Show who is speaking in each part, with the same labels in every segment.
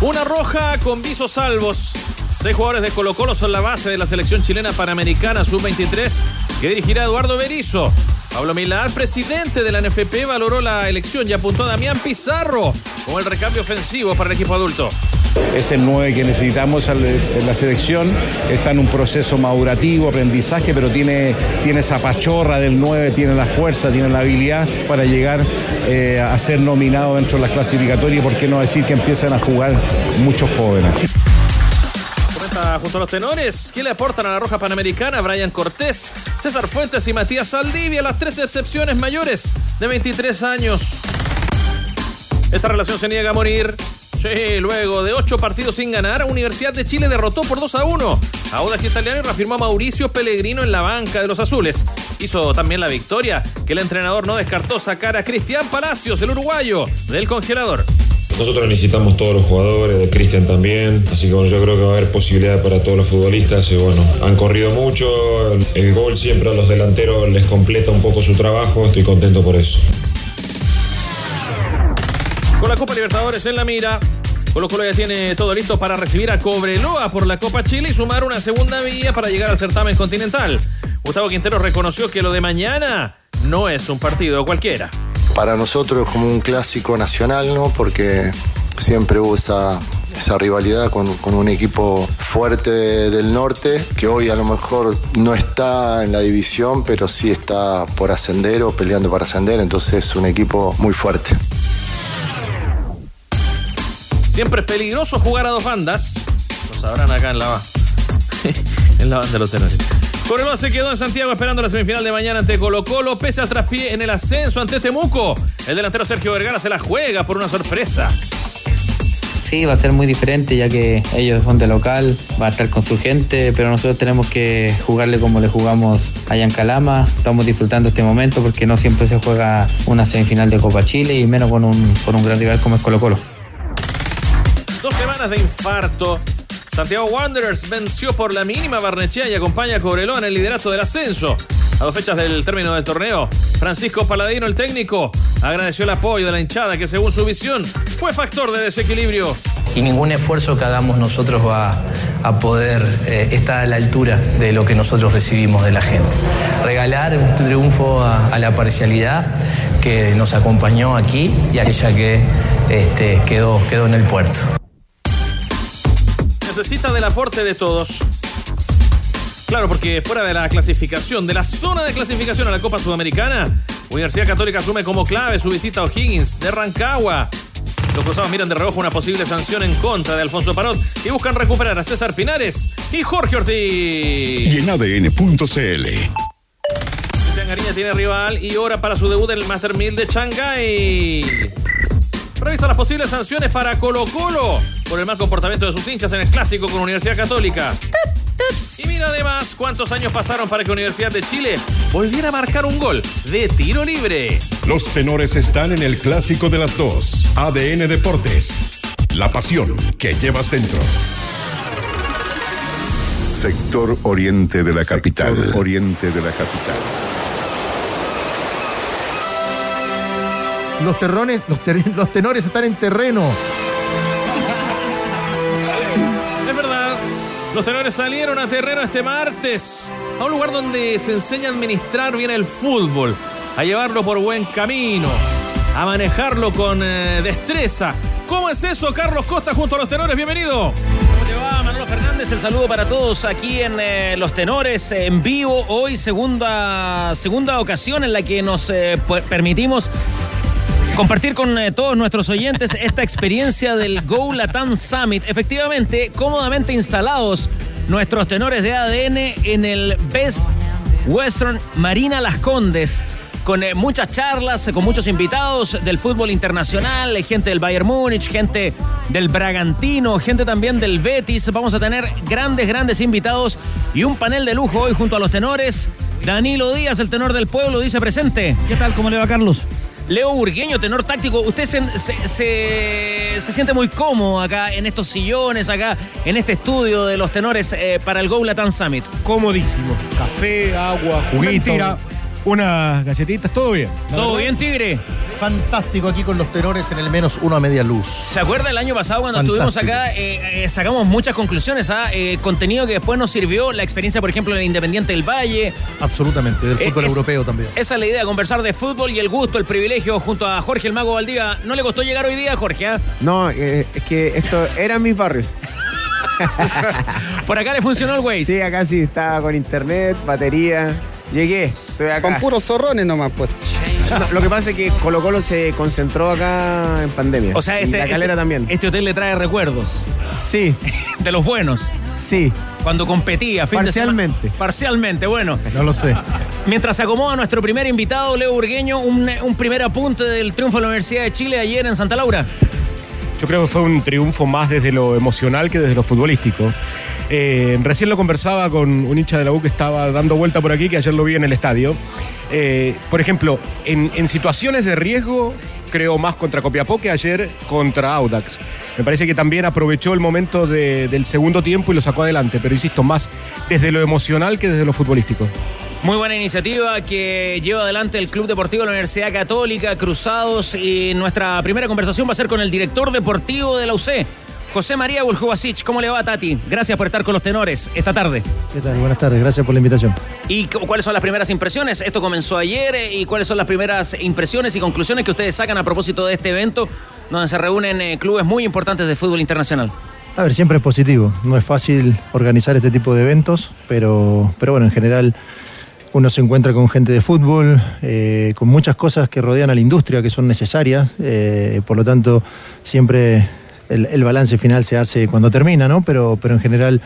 Speaker 1: Una roja con visos salvos. Seis jugadores de Colo Colo son la base de la selección chilena panamericana sub-23 que dirigirá Eduardo Berizzo. Pablo Milán, presidente de la NFP, valoró la elección y apuntó a Damián Pizarro como el recambio ofensivo para el equipo adulto.
Speaker 2: Es el 9 que necesitamos en la selección. Está en un proceso madurativo, aprendizaje, pero tiene, tiene esa pachorra del 9, tiene la fuerza, tiene la habilidad para llegar eh, a ser nominado dentro de las clasificatorias por qué no decir que empiezan a jugar muchos jóvenes
Speaker 1: junto a los tenores. ¿Qué le aportan a la Roja Panamericana? Brian Cortés, César Fuentes y Matías Saldivia, las tres excepciones mayores de 23 años. Esta relación se niega a morir. Sí, luego de ocho partidos sin ganar, Universidad de Chile derrotó por 2 a 1 a Audax Italiano y reafirmó a Mauricio Pellegrino en la banca de los azules. Hizo también la victoria que el entrenador no descartó sacar a Cristian Palacios, el uruguayo, del congelador.
Speaker 3: Nosotros necesitamos todos los jugadores, de Cristian también, así que bueno, yo creo que va a haber posibilidad para todos los futbolistas y bueno, han corrido mucho, el gol siempre a los delanteros les completa un poco su trabajo, estoy contento por eso.
Speaker 1: Con la Copa Libertadores en la mira, Colo Colo ya tiene todo listo para recibir a Cobreloa por la Copa Chile y sumar una segunda vía para llegar al certamen continental. Gustavo Quintero reconoció que lo de mañana no es un partido cualquiera
Speaker 4: para nosotros es como un clásico nacional, ¿no? Porque siempre hubo esa, rivalidad con, un equipo fuerte del norte, que hoy a lo mejor no está en la división, pero sí está por ascender o peleando para ascender, entonces es un equipo muy fuerte.
Speaker 1: Siempre es peligroso jugar a dos bandas. Lo sabrán acá en la, en la banda de los tenores. Cobreloa se quedó en Santiago esperando la semifinal de mañana ante Colo Colo, pese al traspié en el ascenso ante Temuco. El delantero Sergio Vergara se la juega por una sorpresa.
Speaker 5: Sí, va a ser muy diferente ya que ellos son de local, va a estar con su gente, pero nosotros tenemos que jugarle como le jugamos allá en Calama. Estamos disfrutando este momento porque no siempre se juega una semifinal de Copa Chile y menos con un, con un gran rival como es Colo Colo.
Speaker 1: Dos semanas de infarto Santiago Wanderers venció por la mínima Barnechea y acompaña a Cobreloa en el liderato del ascenso. A dos fechas del término del torneo, Francisco Paladino, el técnico, agradeció el apoyo de la hinchada que según su visión fue factor de desequilibrio.
Speaker 6: Y ningún esfuerzo que hagamos nosotros va a poder eh, estar a la altura de lo que nosotros recibimos de la gente. Regalar un triunfo a, la parcialidad que nos acompañó aquí y aquella que este, quedó, quedó en el puerto
Speaker 1: necesita del aporte de todos. Claro, porque fuera de la clasificación, de la zona de clasificación a la Copa Sudamericana, Universidad Católica asume como clave su visita a O'Higgins de Rancagua. Los cruzados miran de reojo una posible sanción en contra de Alfonso Parot y buscan recuperar a César Pinares y Jorge Ortiz.
Speaker 7: Y en ADN.cl.
Speaker 1: Cristian Gariña tiene rival y hora para su debut en el Master 1000 de Shanghai. Revisa las posibles sanciones para Colo Colo por el mal comportamiento de sus hinchas en el clásico con Universidad Católica. Y mira además cuántos años pasaron para que Universidad de Chile volviera a marcar un gol de tiro libre.
Speaker 7: Los tenores están en el clásico de las dos. ADN Deportes. La pasión que llevas dentro. Sector Oriente de la capital. Oriente de la capital.
Speaker 8: Los, terrones, los, tenores están en terreno.
Speaker 1: Es verdad. Los tenores salieron a terreno este martes, a un lugar donde se enseña a administrar bien el fútbol, a llevarlo por buen camino, a manejarlo con eh, destreza. ¿Cómo es eso, Carlos Costa, junto a los tenores? Bienvenido.
Speaker 9: ¿Cómo te va, Manolo Fernández? El saludo para todos aquí en eh, Los Tenores, en vivo. Hoy, segunda, segunda ocasión en la que nos eh, permitimos compartir con eh, todos nuestros oyentes esta experiencia del Go Latam Summit. Efectivamente, cómodamente instalados nuestros tenores de ADN en el Best Western Marina Las Condes con eh, muchas charlas, con muchos invitados del fútbol internacional, gente del Bayern Múnich, gente del Bragantino, gente también del Betis. Vamos a tener grandes, grandes invitados y un panel de lujo hoy junto a los tenores. Danilo Díaz, el tenor del pueblo, dice presente.
Speaker 10: ¿Qué tal? ¿Cómo le va, Carlos?
Speaker 9: Leo Burgueño, tenor táctico. Usted se, se, se, siente muy cómodo acá en estos sillones, acá en este estudio de los tenores eh, para el Go Latam Summit.
Speaker 10: Comodísimo. Café, agua, juguito. Mentira, unas galletitas, todo bien.
Speaker 9: ¿Todo bien, Tigre?
Speaker 8: Fantástico aquí con los tenores en el menos uno a media luz.
Speaker 9: ¿Se acuerda el año pasado cuando estuvimos acá? Eh, eh, sacamos muchas conclusiones, ¿ah? Eh, contenido que después nos sirvió, la experiencia, por ejemplo, en el Independiente del Valle.
Speaker 8: Absolutamente, del fútbol europeo también.
Speaker 9: Esa es la idea, conversar de fútbol y el gusto, el privilegio junto a Jorge el Mago Valdivia. ¿No le costó llegar hoy día, Jorge? Ah?
Speaker 11: No, es que esto eran mis barrios.
Speaker 9: Por acá le funcionó el Waze.
Speaker 11: Sí, acá sí, estaba con internet, batería. Llegué, estoy acá.
Speaker 12: Con puros zorrones nomás, pues.
Speaker 11: lo que pasa es que Colo Colo se concentró acá en pandemia.
Speaker 9: O sea, este,
Speaker 11: la calera
Speaker 9: este,
Speaker 11: también.
Speaker 9: Este hotel le trae recuerdos.
Speaker 11: Sí.
Speaker 9: De los buenos.
Speaker 11: Sí.
Speaker 9: Cuando competía, fin
Speaker 11: Parcialmente.
Speaker 9: Parcialmente, bueno.
Speaker 8: No lo sé.
Speaker 9: Mientras se acomoda nuestro primer invitado, Leo Burgueño, un, un primer apunte del triunfo de la Universidad de Chile ayer en Santa Laura.
Speaker 10: Yo creo que fue un triunfo más desde lo emocional que desde lo futbolístico. Eh, recién lo conversaba con un hincha de la U que estaba dando vuelta por aquí, que ayer lo vi en el estadio. Eh, por ejemplo, en, situaciones de riesgo, creo más contra Copiapó que ayer contra Audax. Me parece que también aprovechó el momento del segundo tiempo y lo sacó adelante, pero insisto, más desde lo emocional que desde lo futbolístico.
Speaker 9: Muy buena iniciativa que lleva adelante el Club Deportivo de la Universidad Católica, Cruzados, y nuestra primera conversación va a ser con el director deportivo de la UC, José María Buljubasic. ¿Cómo le va, Tati? Gracias por estar con los tenores esta tarde.
Speaker 13: ¿Qué tal? Buenas tardes, gracias por la invitación.
Speaker 9: ¿Y cuáles son las primeras impresiones? Esto comenzó ayer, eh, ¿y cuáles son las primeras impresiones y conclusiones que ustedes sacan a propósito de este evento, donde se reúnen eh, clubes muy importantes de fútbol internacional?
Speaker 13: A ver, siempre es positivo. No es fácil organizar este tipo de eventos, pero, pero bueno, en general uno se encuentra con gente de fútbol, eh, con muchas cosas que rodean a la industria que son necesarias, eh, por lo tanto siempre el, balance final se hace cuando termina, ¿no? Pero, pero en general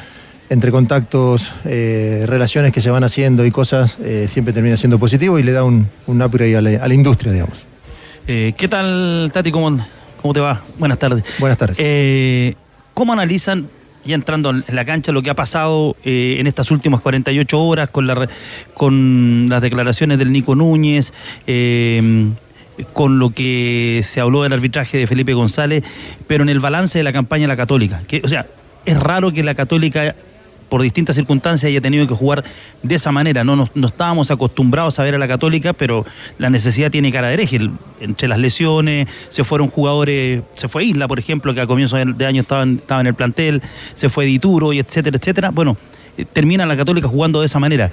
Speaker 13: entre contactos, eh, relaciones que se van haciendo y cosas, siempre termina siendo positivo y le da un, un upgrade a la, a la industria, digamos.
Speaker 9: ¿Qué tal, Tati? ¿Cómo, ¿Cómo te va? Buenas tardes.
Speaker 13: Buenas tardes.
Speaker 9: ¿Cómo analizan ya entrando en la cancha, lo que ha pasado eh, en estas últimas 48 horas con, la, con las declaraciones del Nico Núñez, eh, con lo que se habló del arbitraje de Felipe González, pero en el balance de la campaña de la Católica. Que, o sea, es raro que la Católica por distintas circunstancias haya tenido que jugar de esa manera. No, no, estábamos acostumbrados a ver a la Católica, pero la necesidad tiene cara de hereje. Entre las lesiones, se fueron jugadores, se fue Isla, por ejemplo, que a comienzos de año estaba en, estaba en el plantel, se fue Dituro, y etcétera, etcétera. Bueno, eh, termina la Católica jugando de esa manera.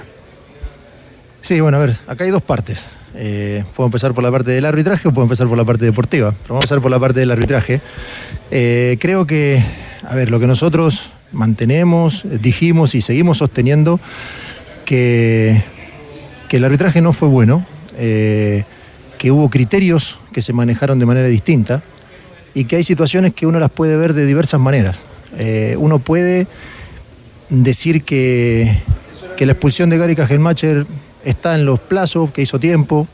Speaker 13: Sí, bueno, a ver, acá hay dos partes. Eh, puedo empezar por la parte del arbitraje o puedo empezar por la parte deportiva. Pero vamos a empezar por la parte del arbitraje. Eh, creo que, a ver, lo que nosotros mantenemos, dijimos y seguimos sosteniendo que, que el arbitraje no fue bueno, eh, que hubo criterios que se manejaron de manera distinta y que hay situaciones que uno las puede ver de diversas maneras. Uno puede decir que, que la expulsión de Gary Kajelmacher está en los plazos, que hizo tiempo,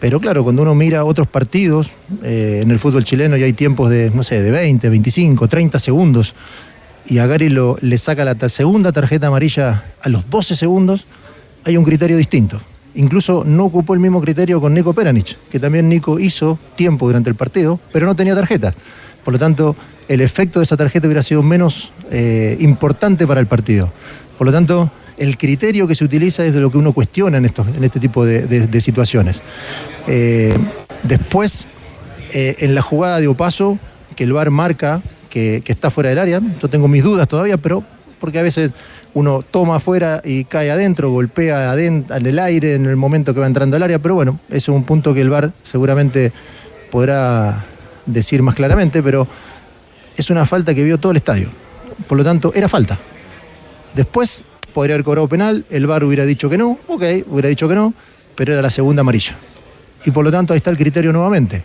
Speaker 13: pero claro, cuando uno mira otros partidos, eh, en el fútbol chileno ya hay tiempos de, no sé, de 20, 25, 30 segundos y a Gary lo, le saca la segunda tarjeta amarilla a los 12 segundos, hay un criterio distinto. Incluso no ocupó el mismo criterio con Nico Peranich, que también Nico hizo tiempo durante el partido, pero no tenía tarjeta. Por lo tanto, el efecto de esa tarjeta hubiera sido menos eh, importante para el partido. Por lo tanto, el criterio que se utiliza es de lo que uno cuestiona en, estos, en este tipo de, situaciones. Eh, después, eh, en la jugada de Opaso, que el VAR marca que, está fuera del área. Yo tengo mis dudas todavía, pero porque a veces uno toma afuera y cae adentro, golpea en el aire en el momento que va entrando al área, pero bueno, es un punto que el VAR seguramente podrá decir más claramente, pero es una falta que vio todo el estadio. Por lo tanto, era falta. Después podría haber cobrado penal, el VAR hubiera dicho que no, ok, hubiera dicho que no, pero era la segunda amarilla. Y por lo tanto ahí está el criterio nuevamente.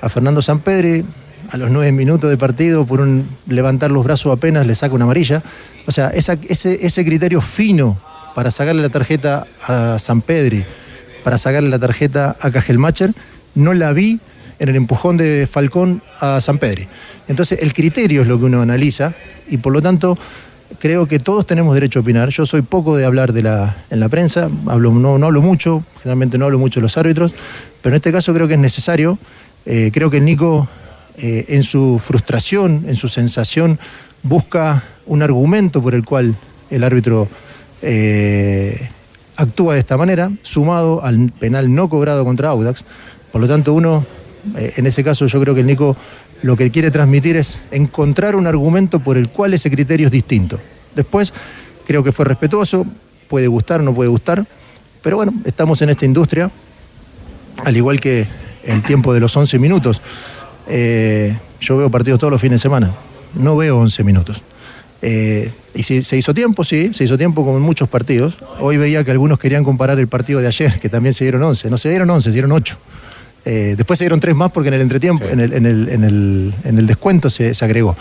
Speaker 13: A Fernando Sampedri a los nueve minutos de partido, por un levantar los brazos apenas, le saca una amarilla. O sea, ese, criterio fino para sacarle la tarjeta a San Pedri para sacarle la tarjeta a Cajelmacher, no la vi en el empujón de Falcón a San Pedri. Entonces, el criterio es lo que uno analiza y por lo tanto creo que todos tenemos derecho a opinar. Yo soy poco de hablar de la, en la prensa, hablo, no, hablo mucho, generalmente no hablo mucho de los árbitros, pero en este caso creo que es necesario. Eh, creo que Nico, eh, en su frustración, en su sensación, busca un argumento por el cual el árbitro eh, actúa de esta manera, sumado al penal no cobrado contra Audax. Por lo tanto, uno, en ese caso yo creo que el Nico lo que quiere transmitir es encontrar un argumento por el cual ese criterio es distinto. Después, creo que fue respetuoso, puede gustar, no puede gustar, pero bueno, estamos en esta industria, al igual que el tiempo de los 11 minutos. Eh, yo veo partidos todos los fines de semana, no veo 11 minutos. Eh, y si se hizo tiempo, sí, se hizo tiempo como en muchos partidos. Hoy veía que algunos querían comparar el partido de ayer, que también se dieron 11. No se dieron 11, se dieron 8. Eh, después se dieron tres más porque en el entretiempo, en, el, descuento se, agregó.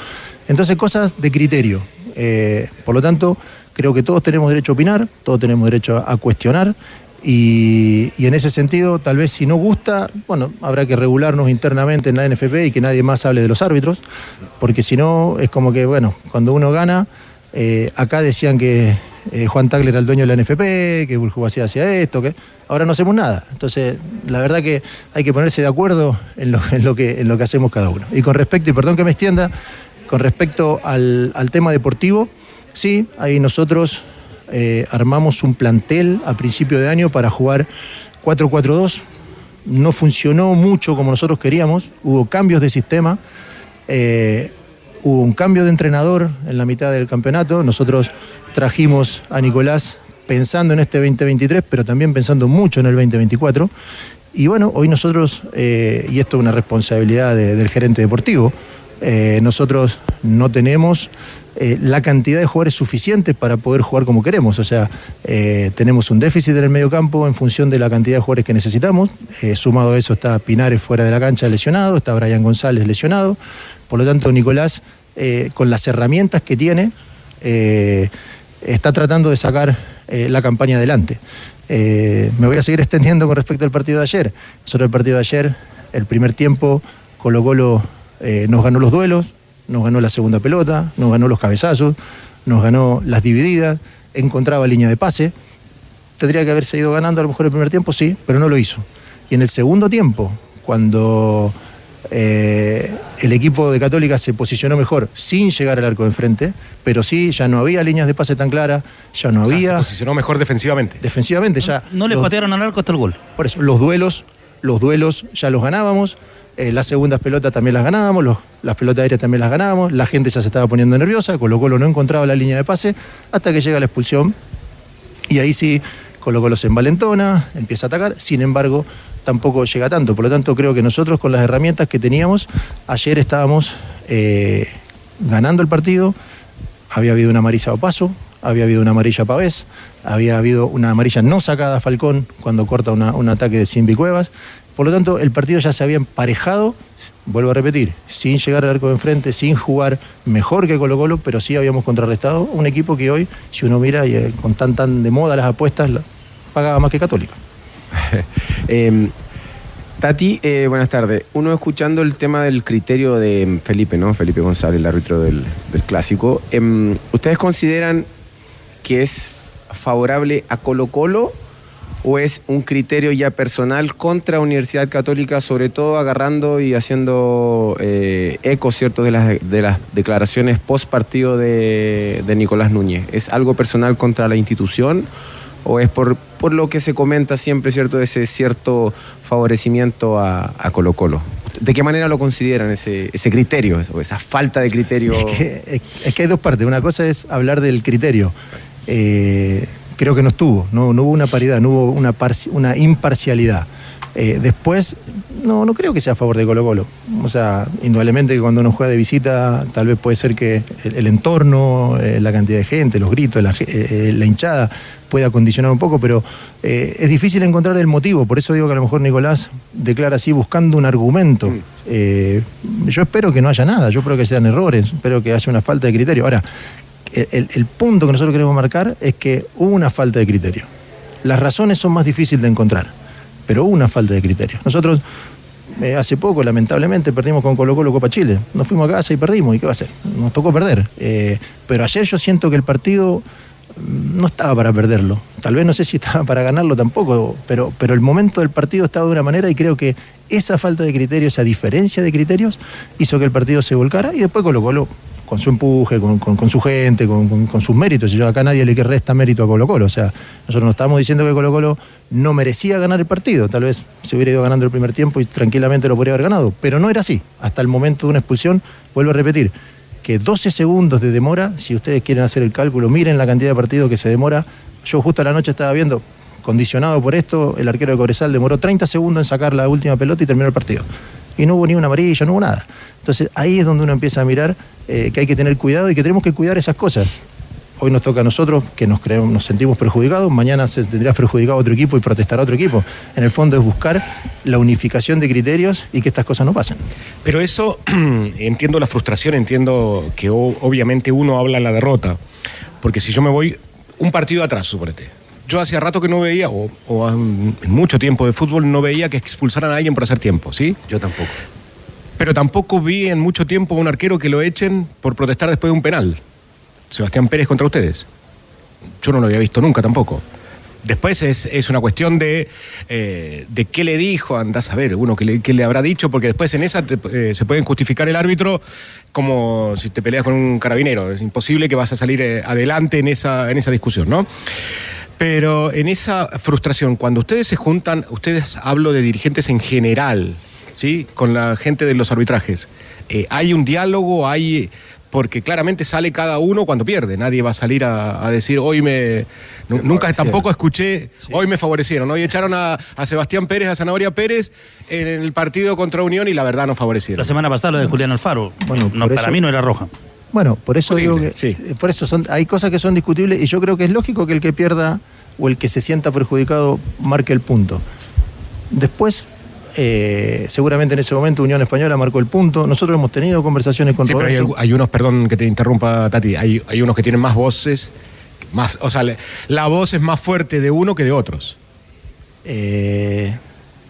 Speaker 13: Entonces, cosas de criterio. Eh, por lo tanto, creo que todos tenemos derecho a opinar, todos tenemos derecho a, cuestionar. Y, en ese sentido, tal vez si no gusta, bueno, habrá que regularnos internamente en la NFP y que nadie más hable de los árbitros, porque si no, es como que, bueno, cuando uno gana, eh, acá decían que Juan Tagler era el dueño de la NFP, que Buljubacia hacía esto, que ahora no hacemos nada. Entonces, la verdad que hay que ponerse de acuerdo en lo, que, en lo que hacemos cada uno. Y con respecto, y perdón que me extienda, con respecto al, tema deportivo, sí, ahí nosotros eh, armamos un plantel a principio de año para jugar 4-4-2. No funcionó mucho como nosotros queríamos, hubo cambios de sistema, eh, hubo un cambio de entrenador en la mitad del campeonato. Nosotros trajimos a Nicolás pensando en este 2023, pero también pensando mucho en el 2024. Y bueno, hoy nosotros, eh, y esto es una responsabilidad del gerente deportivo, eh, nosotros no tenemos eh, la cantidad de jugadores suficientes para poder jugar como queremos. O sea, tenemos un déficit en el medio campo en función de la cantidad de jugadores que necesitamos. sumado a eso está Pinares fuera de la cancha lesionado, está Brian González lesionado. Por lo tanto, Nicolás, con las herramientas que tiene, está tratando de sacar eh, la campaña adelante. Eh, me voy a seguir extendiendo con respecto al partido de ayer. Sobre el partido de ayer, el primer tiempo, Colo Colo eh, nos ganó los duelos, nos ganó la segunda pelota, nos ganó los cabezazos, nos ganó las divididas, encontraba línea de pase. Tendría que haberse ido ganando a lo mejor el primer tiempo, sí, pero no lo hizo. Y en el segundo tiempo, cuando eh, el equipo de Católica se posicionó mejor sin llegar al arco de enfrente, pero sí, ya no había líneas de pase tan claras, ya no había. se
Speaker 10: posicionó mejor defensivamente.
Speaker 13: Defensivamente, ya.
Speaker 9: No le patearon al arco hasta el gol.
Speaker 13: Por eso, los duelos, los duelos ya los ganábamos. Eh, las segundas pelotas también las ganábamos, las pelotas aéreas también las ganábamos, la gente ya se estaba poniendo nerviosa, Colo Colo no encontraba la línea de pase hasta que llega la expulsión y ahí sí Colo Colo se envalentona, empieza a atacar, sin embargo tampoco llega tanto. Por lo tanto, creo que nosotros con las herramientas que teníamos, ayer estábamos eh, ganando el partido, había habido una amarilla a paso, había habido una amarilla a Pavés, había habido una amarilla no sacada a Falcón cuando corta un ataque de Simbi Cuevas. Por lo tanto, el partido ya se había emparejado, vuelvo a repetir, sin llegar al arco de enfrente, sin jugar mejor que Colo Colo, pero sí habíamos contrarrestado un equipo que hoy, si uno mira eh, con tan tan de moda las apuestas, pagaba más que Católica.
Speaker 11: Em, Tati, eh, buenas tardes. Uno escuchando el tema del criterio de Felipe, ¿no? Felipe González, el árbitro del, clásico. Em, ¿Ustedes consideran que es favorable a Colo Colo o es un criterio ya personal contra Universidad Católica, sobre todo agarrando y haciendo eh, eco, ¿cierto?, de las, de las declaraciones post partido de, de Nicolás Núñez. ¿Es algo personal contra la institución? o es por, por lo que se comenta siempre, ¿cierto?, ese cierto favorecimiento a, Colo Colo. ¿De qué manera lo consideran ese, ese criterio esa falta de criterio?
Speaker 13: Es que, hay dos partes. Una cosa es hablar del criterio. Eh, creo que no estuvo, no, hubo una paridad, no hubo una, imparcialidad. Eh, después, no, no creo que sea a favor de Colo Colo. O sea, indudablemente que cuando uno juega de visita, tal vez puede ser que el, entorno, eh, la cantidad de gente, los gritos, la, la hinchada, pueda condicionar un poco, pero eh, es difícil encontrar el motivo. Por eso digo que a lo mejor Nicolás declara así buscando un argumento. Mm. Eh, yo espero que no haya nada, yo espero que sean errores, espero que haya una falta de criterio. Ahora, el, punto que nosotros queremos marcar es que hubo una falta de criterio. Las razones son más difíciles de encontrar. pero hubo una falta de criterio. Nosotros eh, hace poco, lamentablemente, perdimos con Colo Colo Copa Chile. Nos fuimos a casa y perdimos. ¿Y qué va a hacer? Nos tocó perder. Eh, pero ayer yo siento que el partido no estaba para perderlo. Tal vez no sé si estaba para ganarlo tampoco, pero, pero el momento del partido estaba de una manera y creo que esa falta de criterios, esa diferencia de criterios, hizo que el partido se volcara y después Colo Colo con su empuje, con, con- su gente, con, con- sus méritos. Yo acá nadie le resta mérito a Colo Colo. O sea, nosotros no estamos diciendo que Colo Colo no merecía ganar el partido. Tal vez se hubiera ido ganando el primer tiempo y tranquilamente lo podría haber ganado. Pero no era así. Hasta el momento de una expulsión, vuelvo a repetir, que 12 segundos de demora, si ustedes quieren hacer el cálculo, miren la cantidad de partidos que se demora. Yo justo a la noche estaba viendo, condicionado por esto, el arquero de Cobresal demoró 30 segundos en sacar la última pelota y terminó el partido. Y no hubo ni una amarilla, no hubo nada. Entonces ahí es donde uno empieza a mirar eh, que hay que tener cuidado y que tenemos que cuidar esas cosas. Hoy nos toca a nosotros que nos, creemos, nos sentimos perjudicados, mañana se tendrá perjudicado otro equipo y protestará otro equipo. En el fondo es buscar la unificación de criterios y que estas cosas no pasen.
Speaker 10: Pero eso, entiendo la frustración, entiendo que o- obviamente uno habla en la derrota. Porque si yo me voy un partido atrás, suponete. Yo hacía rato que no veía, o, o en mucho tiempo de fútbol, no veía que expulsaran a alguien por hacer tiempo, ¿sí?
Speaker 11: Yo tampoco.
Speaker 10: Pero tampoco vi en mucho tiempo a un arquero que lo echen por protestar después de un penal. Sebastián Pérez contra ustedes. Yo no lo había visto nunca tampoco. Después es, es una cuestión de, eh, de qué le dijo, andás a ver, uno qué le, habrá dicho, porque después en esa eh, se pueden justificar el árbitro como si te peleas con un carabinero. Es imposible que vas a salir eh, adelante en esa, en esa discusión, ¿no? Pero en esa frustración, cuando ustedes se juntan, ustedes hablo de dirigentes en general, ¿sí? Con la gente de los arbitrajes. ¿Hay un diálogo? ¿Hay...? Porque claramente sale cada uno cuando pierde. Nadie va a salir a, a decir, hoy me... nu- Nunca tampoco escuché, hoy me favorecieron. Hoy echaron a, a Sebastián Pérez, a Zanahoria Pérez en el partido contra Unión y la verdad no favorecieron.
Speaker 12: La semana pasada lo de Julián Alfaro.
Speaker 13: Bueno,
Speaker 12: No, para
Speaker 13: eso-
Speaker 12: mí no era roja.
Speaker 13: Bueno, por eso digo que eh, por eso son, hay cosas que son discutibles y yo creo que es lógico que el que pierda o el que se sienta perjudicado marque el punto. Después, eh, seguramente en ese momento Unión Española marcó el punto. Nosotros hemos tenido conversaciones con
Speaker 10: Sí, pero hay, unos, perdón que te interrumpa, Tati, hay, hay unos que tienen más voces, más, o sea, le- la voz es más fuerte de uno que de otros.
Speaker 13: Eh,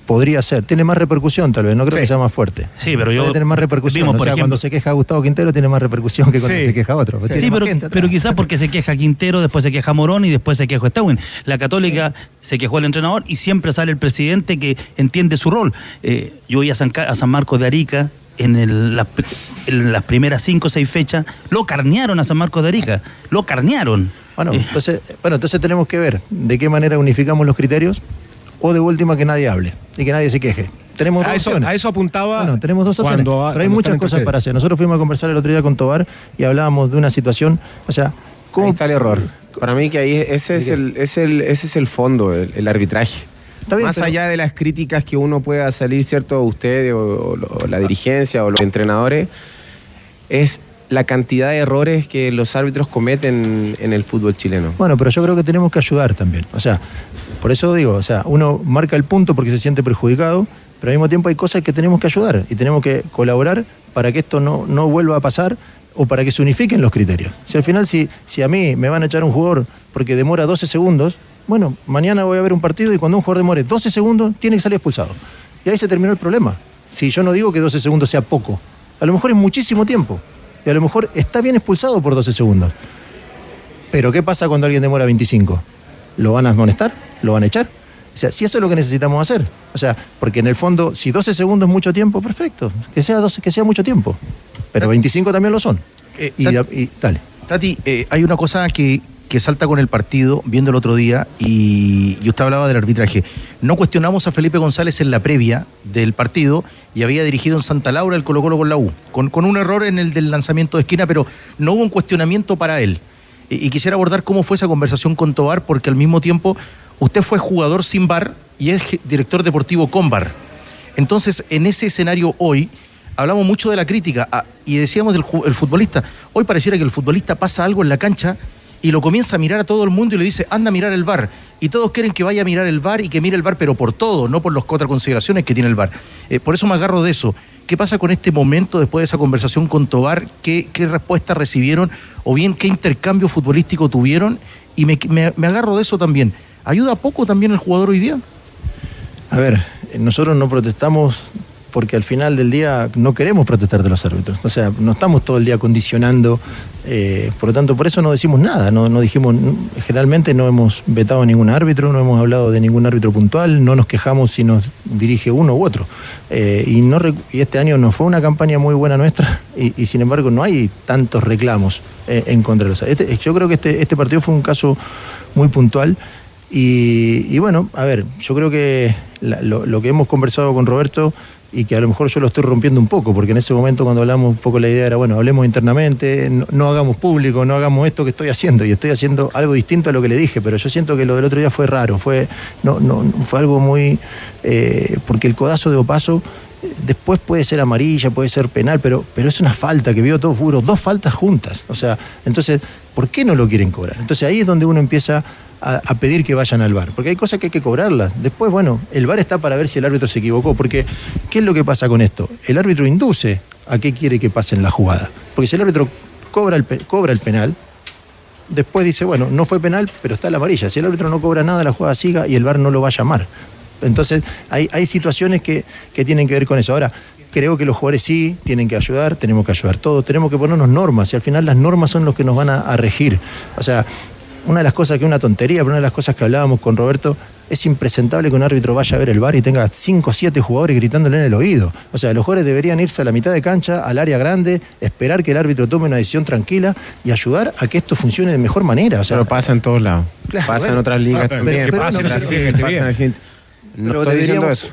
Speaker 13: podría ser. Tiene más repercusión, tal vez. No creo que sea más fuerte.
Speaker 12: Sí, pero yo-
Speaker 13: Puede tener más repercusión.
Speaker 12: vimos,
Speaker 13: o
Speaker 12: por
Speaker 13: sea,
Speaker 12: ejemplo-
Speaker 13: cuando se queja Gustavo Quintero, tiene más repercusión que cuando
Speaker 12: Sí.
Speaker 13: se queja otro. Tiene
Speaker 12: Sí, pero, quizás porque se queja Quintero, después se queja Morón y después se queja Stawin. La Católica se quejó el entrenador y siempre sale el presidente que entiende su rol. Eh, yo voy a San, Ca- a San Marcos de Arica. En, el- la- en las primeras cinco o seis fechas, lo carnearon a San Marcos de Arica. Lo carnearon.
Speaker 13: Bueno, entonces, bueno, entonces tenemos que ver de qué manera unificamos los criterios o de última que nadie hable y que nadie se queje. Tenemos
Speaker 10: A
Speaker 13: dos
Speaker 10: eso,
Speaker 13: opciones.
Speaker 10: a eso apuntaba.
Speaker 13: Bueno, tenemos dos opciones.
Speaker 10: cuando-
Speaker 13: pero hay muchas cosas
Speaker 10: ustedes.
Speaker 13: para hacer. Nosotros fuimos a conversar el otro día con Tobar y hablábamos de una situación, o sea, ¿cómo
Speaker 11: Ahí está el error. Para mí que ahí ese es el, es el, ese es el fondo, el, el arbitraje.
Speaker 13: bien,
Speaker 11: Más
Speaker 13: pero-
Speaker 11: allá de las críticas que uno pueda salir, ¿cierto? Usted o, o la dirigencia o los entrenadores, es la cantidad de errores que los árbitros cometen en el fútbol chileno.
Speaker 13: Bueno, pero yo creo que tenemos que ayudar también. O sea, por eso digo, o sea, uno marca el punto porque se siente perjudicado, pero al mismo tiempo hay cosas que tenemos que ayudar y tenemos que colaborar para que esto no, no vuelva a pasar o para que se unifiquen los criterios. Si al final, si, si a mí me van a echar un jugador porque demora 12 segundos, bueno, mañana voy a ver un partido y cuando un jugador demore 12 segundos, tiene que salir expulsado. Y ahí se terminó el problema. Si yo no digo que 12 segundos sea poco, a lo mejor es muchísimo tiempo. Y a lo mejor está bien expulsado por 12 segundos. Pero ¿qué pasa cuando alguien demora 25? ¿Lo van a amonestar? ¿Lo van a echar? O sea, si eso es lo que necesitamos hacer. O sea, porque en el fondo, si 12 segundos es mucho tiempo, perfecto. Que sea, 12, que sea mucho tiempo. Pero 25 también lo son. y, da- y dale.
Speaker 8: Tati, eh, hay una cosa que, que salta con el partido, viendo el otro día, y, y usted hablaba del arbitraje. No cuestionamos a Felipe González en la previa del partido y había dirigido en Santa Laura el Colo Colo con la U, con, con un error en el del lanzamiento de esquina, pero no hubo un cuestionamiento para él. Y, y quisiera abordar cómo fue esa conversación con Tobar, porque al mismo tiempo usted fue jugador sin bar y es director deportivo con bar. Entonces, en ese escenario hoy, hablamos mucho de la crítica ah, y decíamos del futbolista. Hoy pareciera que el futbolista pasa algo en la cancha y lo comienza a mirar a todo el mundo y le dice, anda a mirar el bar. Y todos quieren que vaya a mirar el bar y que mire el bar, pero por todo, no por las otras consideraciones que tiene el bar. Eh, por eso me agarro de eso. ¿Qué pasa con este momento después de esa conversación con Tobar? ¿Qué, respuesta recibieron? ¿O bien qué intercambio futbolístico tuvieron? Y me agarro de eso también. ¿Ayuda poco también el jugador hoy día?
Speaker 13: A ver, nosotros no protestamos porque al final del día no queremos protestar de los árbitros. O sea, no estamos todo el día condicionando. eh, por lo tanto, por eso no decimos nada. No, no dijimos, generalmente no hemos vetado a ningún árbitro, no hemos hablado de ningún árbitro puntual, no nos quejamos si nos dirige uno u otro. Eh, y, no, y este año no fue una campaña muy buena nuestra y, y sin embargo no hay tantos reclamos eh, en contra de los árbitros. Este- yo creo que este, este partido fue un caso muy puntual. Y, bueno, a ver, yo creo que lo, que hemos conversado con Roberto y que a lo mejor yo lo estoy rompiendo un poco, porque en ese momento cuando hablamos un poco la idea era, bueno, hablemos internamente, no, hagamos público, no hagamos esto que estoy haciendo, y estoy haciendo algo distinto a lo que le dije, pero yo siento que lo del otro día fue raro, fue, no, no, fue algo muy, eh, porque el codazo de Opaso eh, después puede ser amarilla, puede ser penal, pero, pero es una falta que vio todo furo, dos faltas juntas, o sea, entonces, ¿por qué no lo quieren cobrar? Entonces ahí es donde uno empieza a, pedir que vayan al bar, porque hay cosas que hay que cobrarlas. Después, bueno, el bar está para ver si el árbitro se equivocó, porque ¿qué es lo que pasa con esto? El árbitro induce a qué quiere que pase en la jugada, porque si el árbitro cobra el, cobra el penal, después dice, bueno, no fue penal, pero está la amarilla. Si el árbitro no cobra nada, la jugada siga y el bar no lo va a llamar. Entonces, hay, hay situaciones que, que tienen que ver con eso. Ahora, creo que los jugadores sí tienen que ayudar, tenemos que ayudar todos, tenemos que ponernos normas y al final las normas son los que nos van a, a regir. O sea, una de las cosas que es una tontería, pero una de las cosas que hablábamos con Roberto, es impresentable que un árbitro vaya a ver el bar y tenga 5 o 7 jugadores gritándole en el oído. O sea, los jugadores deberían irse a la mitad de cancha, al área grande, esperar que el árbitro tome una decisión tranquila y ayudar a que esto funcione de mejor manera. O sea,
Speaker 11: Pero pasa en todos lados.
Speaker 13: Claro,
Speaker 11: pasa en otras ligas
Speaker 13: Ah, pero-
Speaker 11: también.
Speaker 13: pero pasa en
Speaker 11: Pasa
Speaker 13: la
Speaker 11: en
Speaker 13: gente
Speaker 11: pasa en. No
Speaker 13: Pero
Speaker 11: estoy diciendo eso.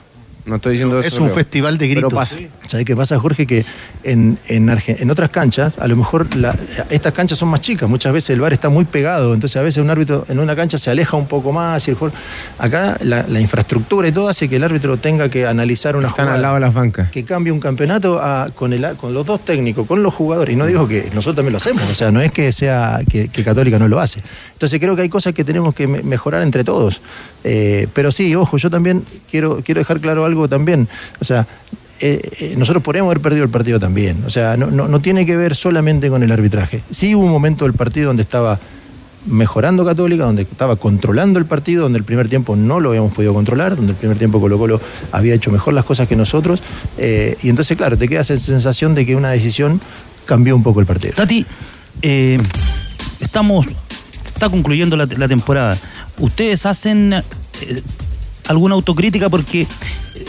Speaker 11: No estoy diciendo eso.
Speaker 8: Es un
Speaker 11: pero-
Speaker 8: festival de
Speaker 11: pero
Speaker 8: gritos.
Speaker 11: pasa.
Speaker 13: ¿Sabes qué pasa, Jorge? Que en, en, otras canchas, a lo mejor la- estas canchas son más chicas, muchas veces el bar está muy pegado, entonces a veces un árbitro en una cancha se aleja un poco más y el jugador- Acá la, la infraestructura y todo hace que el árbitro tenga que analizar una
Speaker 11: Están
Speaker 13: jugada.
Speaker 11: al lado de las bancas.
Speaker 13: Que cambie un campeonato a- con, el, con los dos técnicos, con los jugadores. Y no digo que nosotros también lo hacemos, o sea, no es que sea que, que Católica no lo hace. Entonces creo que hay cosas que tenemos que me- mejorar entre todos. Eh, pero sí, ojo, yo también quiero, quiero dejar claro algo también. O sea, eh, eh, nosotros podríamos haber perdido el partido también. O sea, no, no, no tiene que ver solamente con el arbitraje. Sí hubo un momento del partido donde estaba mejorando Católica, donde estaba controlando el partido, donde el primer tiempo no lo habíamos podido controlar, donde el primer tiempo Colo Colo había hecho mejor las cosas que nosotros. eh, y entonces, claro, te queda esa sensación de que una decisión cambió un poco el partido.
Speaker 12: Tati, estamos, está concluyendo la, la temporada. ¿Ustedes hacen alguna autocrítica porque eh,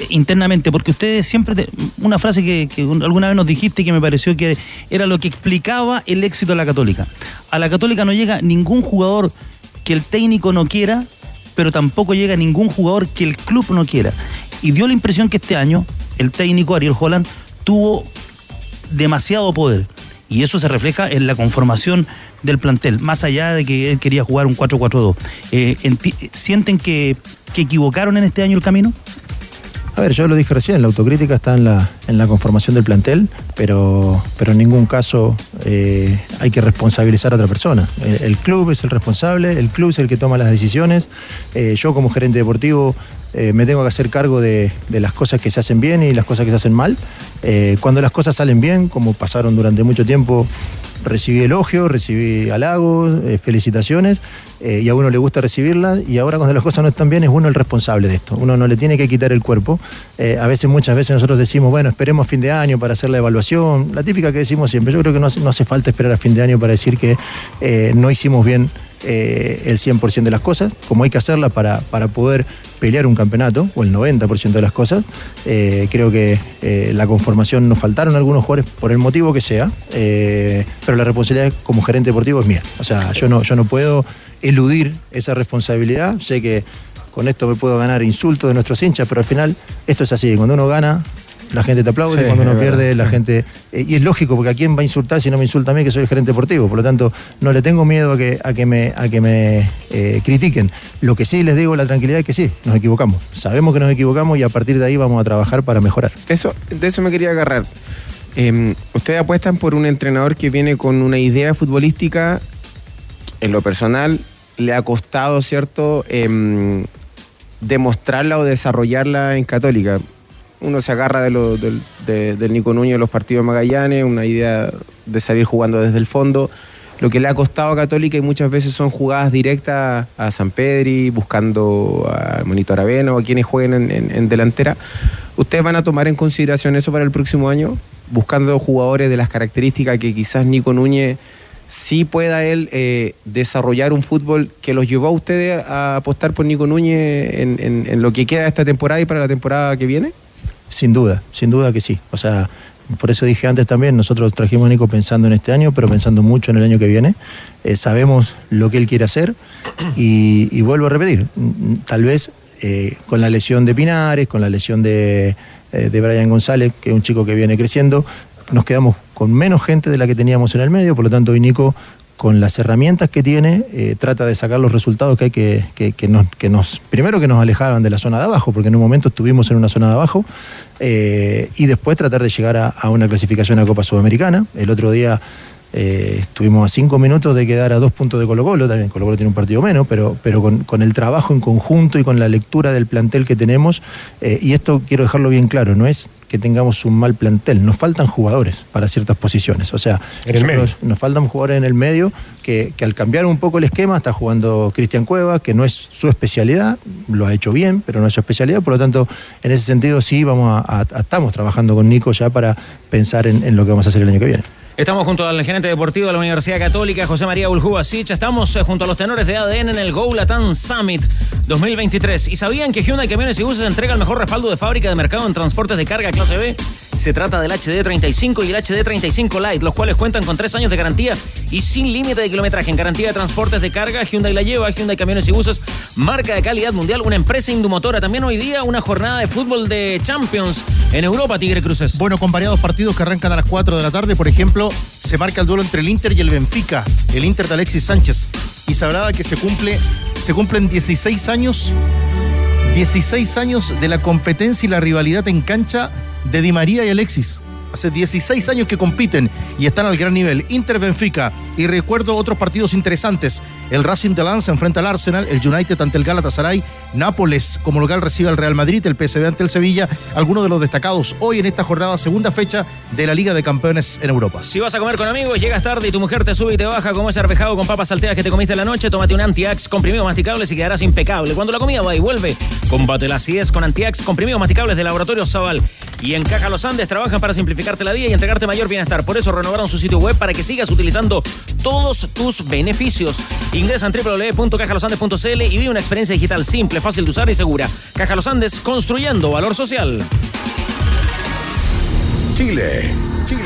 Speaker 12: internamente, porque ustedes siempre, una frase que, que un- alguna vez nos dijiste que me pareció que era lo que explicaba el éxito de la Católica. A la Católica no llega ningún jugador que el técnico no quiera, pero tampoco llega ningún jugador que el club no quiera. Y dio la impresión que este año el técnico Ariel Holland tuvo demasiado poder. Y eso se refleja en la conformación del plantel, más allá de que él quería jugar un 4-4-2. Eh, ¿Sienten que, que equivocaron en este año el camino?
Speaker 13: A ver, yo lo dije recién, la autocrítica está en la, en la conformación del plantel, pero, pero en ningún caso eh, hay que responsabilizar a otra persona. El, club es el responsable, el club es el que toma las decisiones. Eh, yo como gerente deportivo eh, me tengo que hacer cargo de, las cosas que se hacen bien y las cosas que se hacen mal. Eh, cuando las cosas salen bien, como pasaron durante mucho tiempo, recibí elogios, recibí halagos, eh, felicitaciones, y a uno le gusta recibirlas, y ahora cuando las cosas no están bien es uno el responsable de esto. Uno no le tiene que quitar el cuerpo. A veces, muchas veces nosotros decimos, bueno, esperemos fin de año para hacer la evaluación, la típica que decimos siempre. Yo creo que no hace, no hace falta esperar a fin de año para decir que no hicimos bien eh, el 100% de las cosas, como hay que hacerla para, para poder pelear un campeonato, o el 90% de las cosas. Eh, creo que eh, la conformación nos faltaron algunos jugadores por el motivo que sea, pero la responsabilidad como gerente deportivo es mía. O sea, yo no, yo no puedo eludir esa responsabilidad. Sé que con esto me puedo ganar insultos de nuestros hinchas, pero al final esto es así. Cuando uno gana, la gente te aplaude,
Speaker 11: Sí,
Speaker 13: cuando uno pierde,
Speaker 11: verdad.
Speaker 13: la gente. eh, y es lógico, porque a quién va a insultar si no me insulta a mí, que soy el gerente deportivo. Por lo tanto, no le tengo miedo a que, a que me, a que me eh, critiquen. Lo que sí les digo, la tranquilidad es que sí, nos equivocamos. Sabemos que nos equivocamos y a partir de ahí vamos a trabajar para mejorar.
Speaker 11: Eso, de eso me quería agarrar. Eh, ustedes apuestan por un entrenador que viene con una idea futbolística, en lo personal, le ha costado, ¿cierto?, Em, demostrarla o desarrollarla en Católica. Uno se agarra de lo, del, de- del Nico Núñez de los partidos de Magallanes, una idea de salir jugando desde el fondo. lo que le ha costado a Católica y muchas veces son jugadas directas a San Pedri, buscando a Monito Aravena o a quienes jueguen en, delantera. ¿Ustedes van a tomar en consideración eso para el próximo año? Buscando jugadores de las características que quizás Nico Núñez sí pueda él eh, desarrollar un fútbol que los llevó a ustedes a apostar por Nico Núñez en, en lo que queda de esta temporada y para la temporada que viene?
Speaker 13: Sin duda, sin duda que sí. O sea, por eso dije antes también, nosotros trajimos a Nico pensando en este año, pero pensando mucho en el año que viene. Eh, sabemos lo que él quiere hacer y, vuelvo a repetir, tal vez eh, con la lesión de Pinares, con la lesión de, eh, de Brian González, que es un chico que viene creciendo, nos quedamos con menos gente de la que teníamos en el medio, por lo tanto hoy Nico con las herramientas que tiene, trata de sacar los resultados que hay que, que, nos, que nos, primero que nos alejaban de la zona de abajo, porque en un momento estuvimos en una zona de abajo, eh, y después tratar de llegar a, una clasificación a Copa Sudamericana. El otro día eh, estuvimos a cinco minutos de quedar a dos puntos de Colo Colo, también Colo Colo tiene un partido menos, pero, pero con, el trabajo en conjunto y con la lectura del plantel que tenemos, eh, y esto quiero dejarlo bien claro, no es que tengamos un mal plantel, nos faltan jugadores para ciertas posiciones, o sea, nos faltan jugadores en el medio que, al cambiar un poco el esquema está jugando Cristian Cueva, que no es su especialidad, lo ha hecho bien, pero no es su especialidad, por lo tanto, en ese sentido sí vamos a, estamos trabajando con Nico ya para pensar en lo que vamos a hacer el año que viene.
Speaker 9: Estamos junto al gerente deportivo de la Universidad Católica, José María Uljubasich. Estamos eh, junto a los tenores de ADN en el Go Latam Summit 2023. ¿Y sabían que Hyundai Camiones y Buses entrega el mejor respaldo de fábrica de mercado en transportes de carga clase B? Se trata del HD35 y el HD35 Lite, los cuales cuentan con tres años de garantía y sin límite de kilometraje. En garantía de transportes de carga, Hyundai la lleva, Hyundai Camiones y Buses, marca de calidad mundial, una empresa indumotora. También hoy día una jornada de fútbol de Champions en Europa, Tigre Cruces.
Speaker 8: Bueno, con variados partidos que arrancan a las 4 de la tarde, por ejemplo, se marca el duelo entre el Inter y el Benfica, el Inter de Alexis Sánchez. Y se que se cumple, se cumplen 16 años, 16 años de la competencia y la rivalidad en cancha de Di María y Alexis. Hace 16 años que compiten y están al gran nivel. Inter Benfica. Y recuerdo otros partidos interesantes. El Racing de Lens enfrenta al Arsenal, el United ante el Galatasaray, Nápoles como local recibe al Real Madrid, el PSV ante el Sevilla. Algunos de los destacados hoy en esta jornada, segunda fecha de la Liga de Campeones en Europa.
Speaker 9: Si vas a comer con amigos, llegas tarde y tu mujer te sube y te baja como ese arvejado con papas salteadas que te comiste la noche, tómate un Antiax comprimido masticable y quedarás impecable. Cuando la comida va y vuelve, combate la acidez con Antiax comprimidos masticables de Laboratorio Zaval. Y en Caja Los Andes trabajan para simplificarte la vida y entregarte mayor bienestar. Por eso renovaron su sitio web para que sigas utilizando todos tus beneficios. Ingresa en www.cajalosandes.cl y vive una experiencia digital simple, fácil de usar y segura. Caja Los Andes, construyendo valor social.
Speaker 7: Chile. Chile.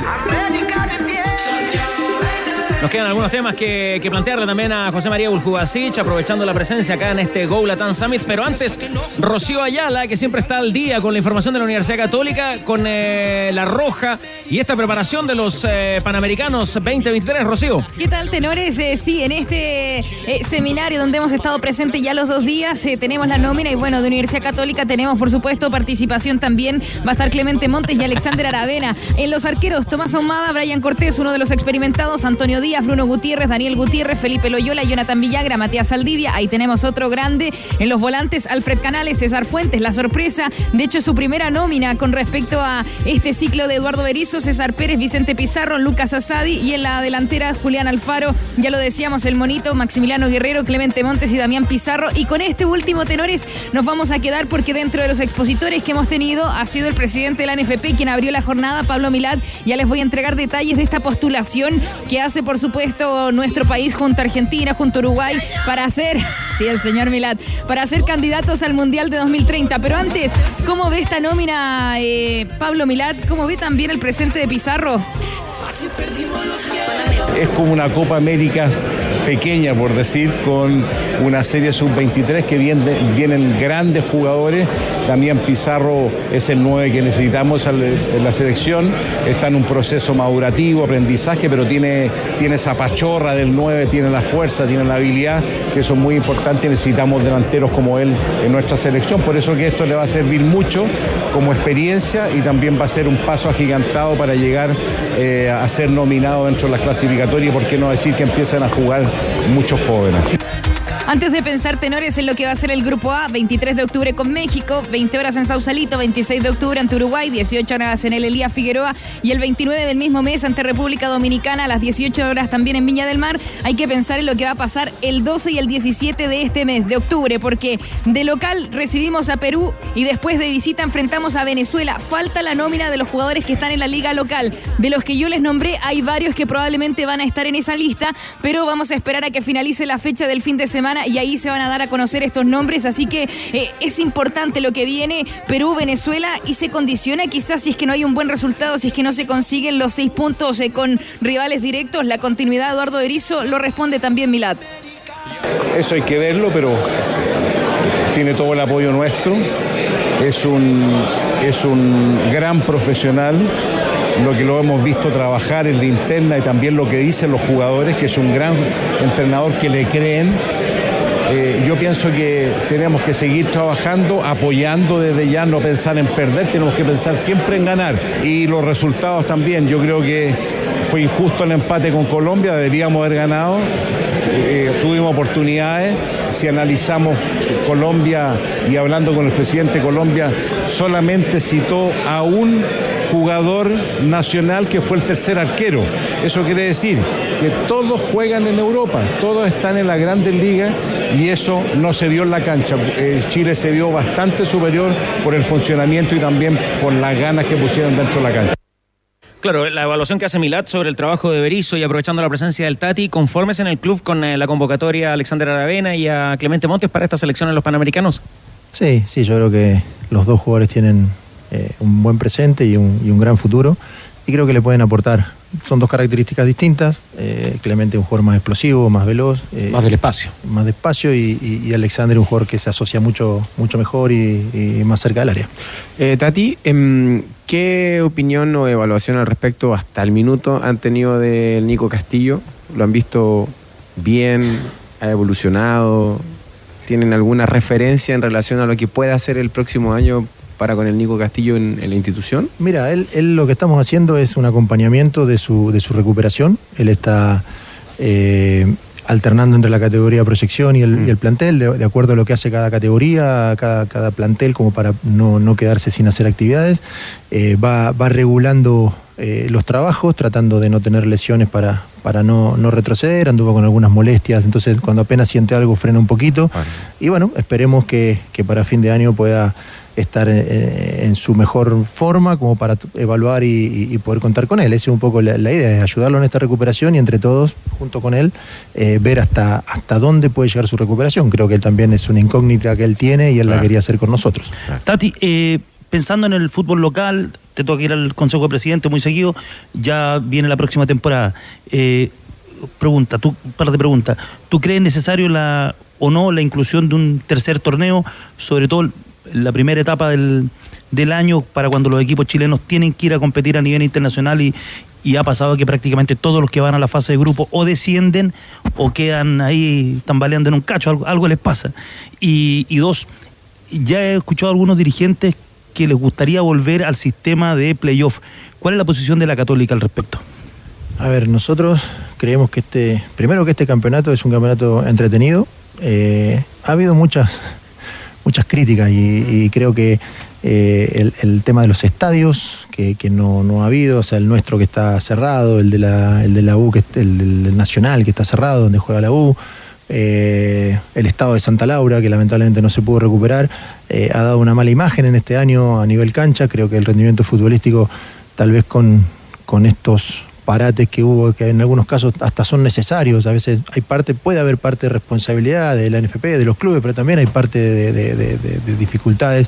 Speaker 9: Nos quedan algunos temas que, plantearle también a José María Uljubasich, aprovechando la presencia acá en este Go Latam Summit. Pero antes, Rocío Ayala, que siempre está al día con la información de la Universidad Católica, con eh, la Roja y esta preparación de los eh, Panamericanos 2023. Rocío.
Speaker 14: ¿Qué tal, tenores? Eh, sí, en este seminario donde hemos estado presentes ya los dos días, tenemos la nómina y bueno, de Universidad Católica tenemos, por supuesto, participación también. Va a estar Clemente Montes y Alexander Aravena. En los arqueros, Tomás Ahumada, Brian Cortés, uno de los experimentados, Antonio Díaz. Bruno Gutiérrez, Daniel Gutiérrez, Felipe Loyola, Jonathan Villagra, Matías Saldivia. Ahí tenemos otro grande en los volantes, Alfred Canales, César Fuentes, la sorpresa. De hecho, su primera nómina con respecto a este ciclo de Eduardo Berizzo, César Pérez, Vicente Pizarro, Lucas Asadi y en la delantera Julián Alfaro, ya lo decíamos, el monito, Maximiliano Guerrero, Clemente Montes y Damián Pizarro. Y con este último tenores nos vamos a quedar porque dentro de los expositores que hemos tenido ha sido el presidente de la NFP quien abrió la jornada, Pablo Milad. Ya les voy a entregar detalles de esta postulación que hace, por supuesto, nuestro país junto a Argentina, junto a Uruguay, para ser, sí, el señor Milad, para ser candidatos al Mundial de 2030. Pero antes, ¿cómo ve esta nómina, eh, Pablo Milad? ¿Cómo ve también el presente de Pizarro?
Speaker 2: Es como una Copa América pequeña, por decir, con una serie sub-23 que vienen grandes jugadores. También Pizarro es el 9 que necesitamos en la selección. Está en un proceso madurativo, aprendizaje, pero tiene, tiene esa pachorra del 9, tiene la fuerza, tiene la habilidad, que es muy importante. Necesitamos delanteros como él en nuestra selección. Por eso que esto le va a servir mucho como experiencia y también va a ser un paso agigantado para llegar eh, a ser nominado dentro de las clasificatorias y por qué no decir que empiezan a jugar muchos jóvenes.
Speaker 14: Antes de pensar tenores en lo que va a ser el grupo A, 23 de octubre con México, 20 horas en Sausalito, 26 de octubre ante Uruguay, 18 horas en el Elías Figueroa y el 29 del mismo mes ante República Dominicana a las 18 horas también en Viña del Mar. Hay que pensar en lo que va a pasar el 12 y el 17 de este mes de octubre, porque de local recibimos a Perú y después de visita enfrentamos a Venezuela. Falta la nómina de los jugadores que están en la liga local. De los que yo les nombré, hay varios que probablemente van a estar en esa lista, pero vamos a esperar a que finalice la fecha del fin de semana y ahí se van a dar a conocer estos nombres. Así que eh, es importante lo que viene Perú, Venezuela y se condiciona quizás si es que no hay un buen resultado, si es que no se consiguen los seis puntos eh, con rivales directos. La continuidad de Eduardo Erizo lo responde también Milad.
Speaker 2: Eso hay que verlo, pero tiene todo el apoyo nuestro. Es un, es un gran profesional lo que lo hemos visto trabajar en la interna y también lo que dicen los jugadores, que es un gran entrenador que le creen yo pienso que tenemos que seguir trabajando, apoyando desde ya, no pensar en perder, tenemos que pensar siempre en ganar. Y los resultados también, yo creo que fue injusto el empate con Colombia, deberíamos haber ganado. Eh, tuvimos oportunidades. Si analizamos Colombia y hablando con el presidente de Colombia, solamente citó a un jugador nacional que fue el tercer arquero. Eso quiere decir que todos juegan en Europa, todos están en la grandes ligas y eso no se vio en la cancha. Eh, Chile se vio bastante superior por el funcionamiento y también por las ganas que pusieron dentro de la cancha.
Speaker 9: Claro, la evaluación que hace Milat sobre el trabajo de Berizzo y aprovechando la presencia del Tati, conformes en el club con eh, la convocatoria a Alexander Aravena y a Clemente Montes para esta selección en los Panamericanos.
Speaker 13: Sí, sí, yo creo que los dos jugadores tienen eh, un buen presente y un, y un gran futuro y creo que le pueden aportar son dos características distintas. Eh, Clemente un jugador más explosivo, más veloz.
Speaker 10: Eh, más del espacio.
Speaker 13: Más despacio y, y, Alexander un jugador que se asocia mucho, mucho mejor y, más cerca del área.
Speaker 11: Eh, Tati, em, ¿qué opinión o evaluación al respecto hasta el minuto han tenido del Nico Castillo? ¿Lo han visto bien? ¿Ha evolucionado? ¿Tienen alguna referencia en relación a lo que pueda hacer el próximo año para con el Nico Castillo en, la institución?
Speaker 13: Mira, él, lo que estamos haciendo es un acompañamiento de su, de su recuperación. Él está eh, alternando entre la categoría proyección y el, mm. plantel, de, acuerdo a lo que hace cada categoría, cada, cada plantel, como para no, quedarse sin hacer actividades. Eh, va, regulando eh, los trabajos, tratando de no tener lesiones para, para no, retroceder, anduvo con algunas molestias, entonces cuando apenas siente algo frena un poquito. Y bueno, esperemos que, que para fin de año pueda estar en, su mejor forma como para evaluar y, poder contar con él. Esa es un poco la, idea, es ayudarlo en esta recuperación y entre todos, junto con él, eh, ver hasta, hasta dónde puede llegar su recuperación. Creo que él también es una incógnita que él tiene y él la quería hacer con nosotros.
Speaker 12: Tati, eh, pensando en el fútbol local, te toca ir al Consejo de Presidente muy seguido, ya viene la próxima temporada. Eh, pregunta, tú, par de preguntas. ¿Tú crees necesario la o no la inclusión de un tercer torneo, sobre todo la primera etapa del, año para cuando los equipos chilenos tienen que ir a competir a nivel internacional y, ha pasado que prácticamente todos los que van a la fase de grupo o descienden o quedan ahí tambaleando en un cacho, algo, les pasa. Y, y, dos, ya he escuchado a algunos dirigentes que les gustaría volver al sistema de playoff. ¿Cuál es la posición de la Católica al respecto?
Speaker 13: A ver, nosotros creemos que este, primero que este campeonato es un campeonato entretenido. Eh, ha habido muchas muchas críticas y, creo que eh, el, tema de los estadios, que, no, ha habido, o sea, el nuestro que está cerrado, el de la, el de la U, que, el del Nacional que está cerrado, donde juega la U, eh, el estado de Santa Laura, que lamentablemente no se pudo recuperar, eh, ha dado una mala imagen en este año a nivel cancha, creo que el rendimiento futbolístico tal vez con, con estos parates que hubo, que en algunos casos hasta son necesarios. A veces hay parte, puede haber parte de responsabilidad de la NFP, de los clubes, pero también hay parte de, dificultades.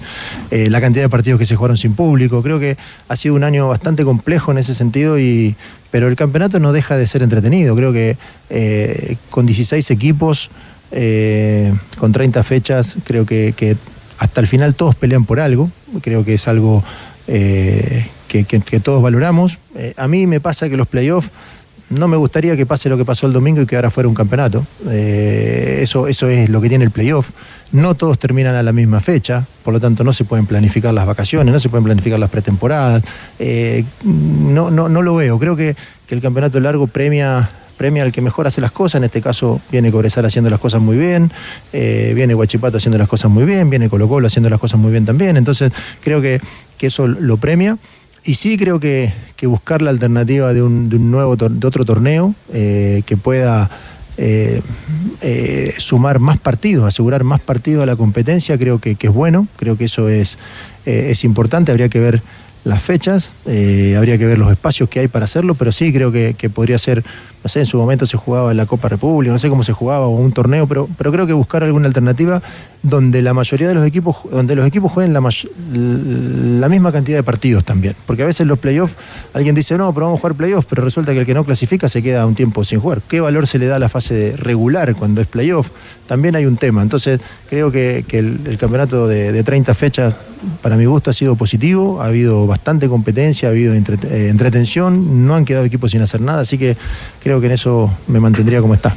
Speaker 13: Eh, la cantidad de partidos que se jugaron sin público. Creo que ha sido un año bastante complejo en ese sentido y. Pero el campeonato no deja de ser entretenido. Creo que eh, con 16 equipos, eh, con 30 fechas, creo que, que hasta el final todos pelean por algo. Creo que es algo que, todos valoramos. Eh, a mí me pasa que los playoffs no me gustaría que pase lo que pasó el domingo y que ahora fuera un campeonato. Eh, eso, eso es lo que tiene el playoff. No todos terminan a la misma fecha, por lo tanto no se pueden planificar las vacaciones, no se pueden planificar las pretemporadas. Eh, no, no, no lo veo. Creo que, que el campeonato largo premia premia al que mejor hace las cosas, en este caso viene Cobresal haciendo las cosas muy bien, viene Guachipato haciendo las cosas muy bien, viene Colo Colo haciendo las cosas muy bien también, entonces creo que, que eso lo premia. Y sí creo que, buscar la alternativa de un, nuevo de otro torneo eh, que pueda eh, eh, sumar más partidos, asegurar más partidos a la competencia, creo que, es bueno, creo que eso es, es importante, habría que ver las fechas, habría que ver los espacios que hay para hacerlo, pero sí creo que, que podría ser, no sé, en su momento se jugaba en la Copa República, no sé cómo se jugaba, o un torneo, pero, pero creo que buscar alguna alternativa donde la mayoría de los equipos, donde los equipos jueguen la, la misma cantidad de partidos también. Porque a veces los playoffs, alguien dice, no, pero vamos a jugar playoffs, pero resulta que el que no clasifica se queda un tiempo sin jugar. ¿Qué valor se le da a la fase regular cuando es playoff? También hay un tema. Entonces, creo que, que el, campeonato de, de 30 fechas, para mi gusto, ha sido positivo, ha habido bastante competencia, ha habido eh, entretención, no han quedado equipos sin hacer nada, así que creo que en eso me mantendría como está.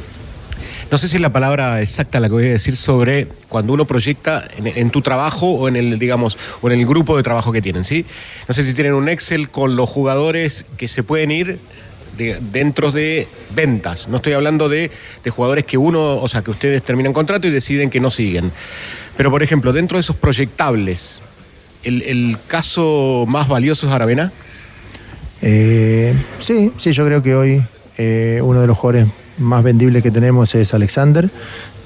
Speaker 10: No sé si es la palabra exacta la que voy a decir sobre cuando uno proyecta en, tu trabajo o en el, digamos, o en el grupo de trabajo que tienen, ¿sí? No sé si tienen un Excel con los jugadores que se pueden ir de- dentro de ventas. No estoy hablando de, de jugadores que uno, o sea, que ustedes terminan contrato y deciden que no siguen. Pero, por ejemplo, dentro de esos proyectables, ¿el, el caso más valioso es Aravena?
Speaker 13: Eh, sí, sí, yo creo que hoy eh, uno de los jugadores más vendibles que tenemos es Alexander.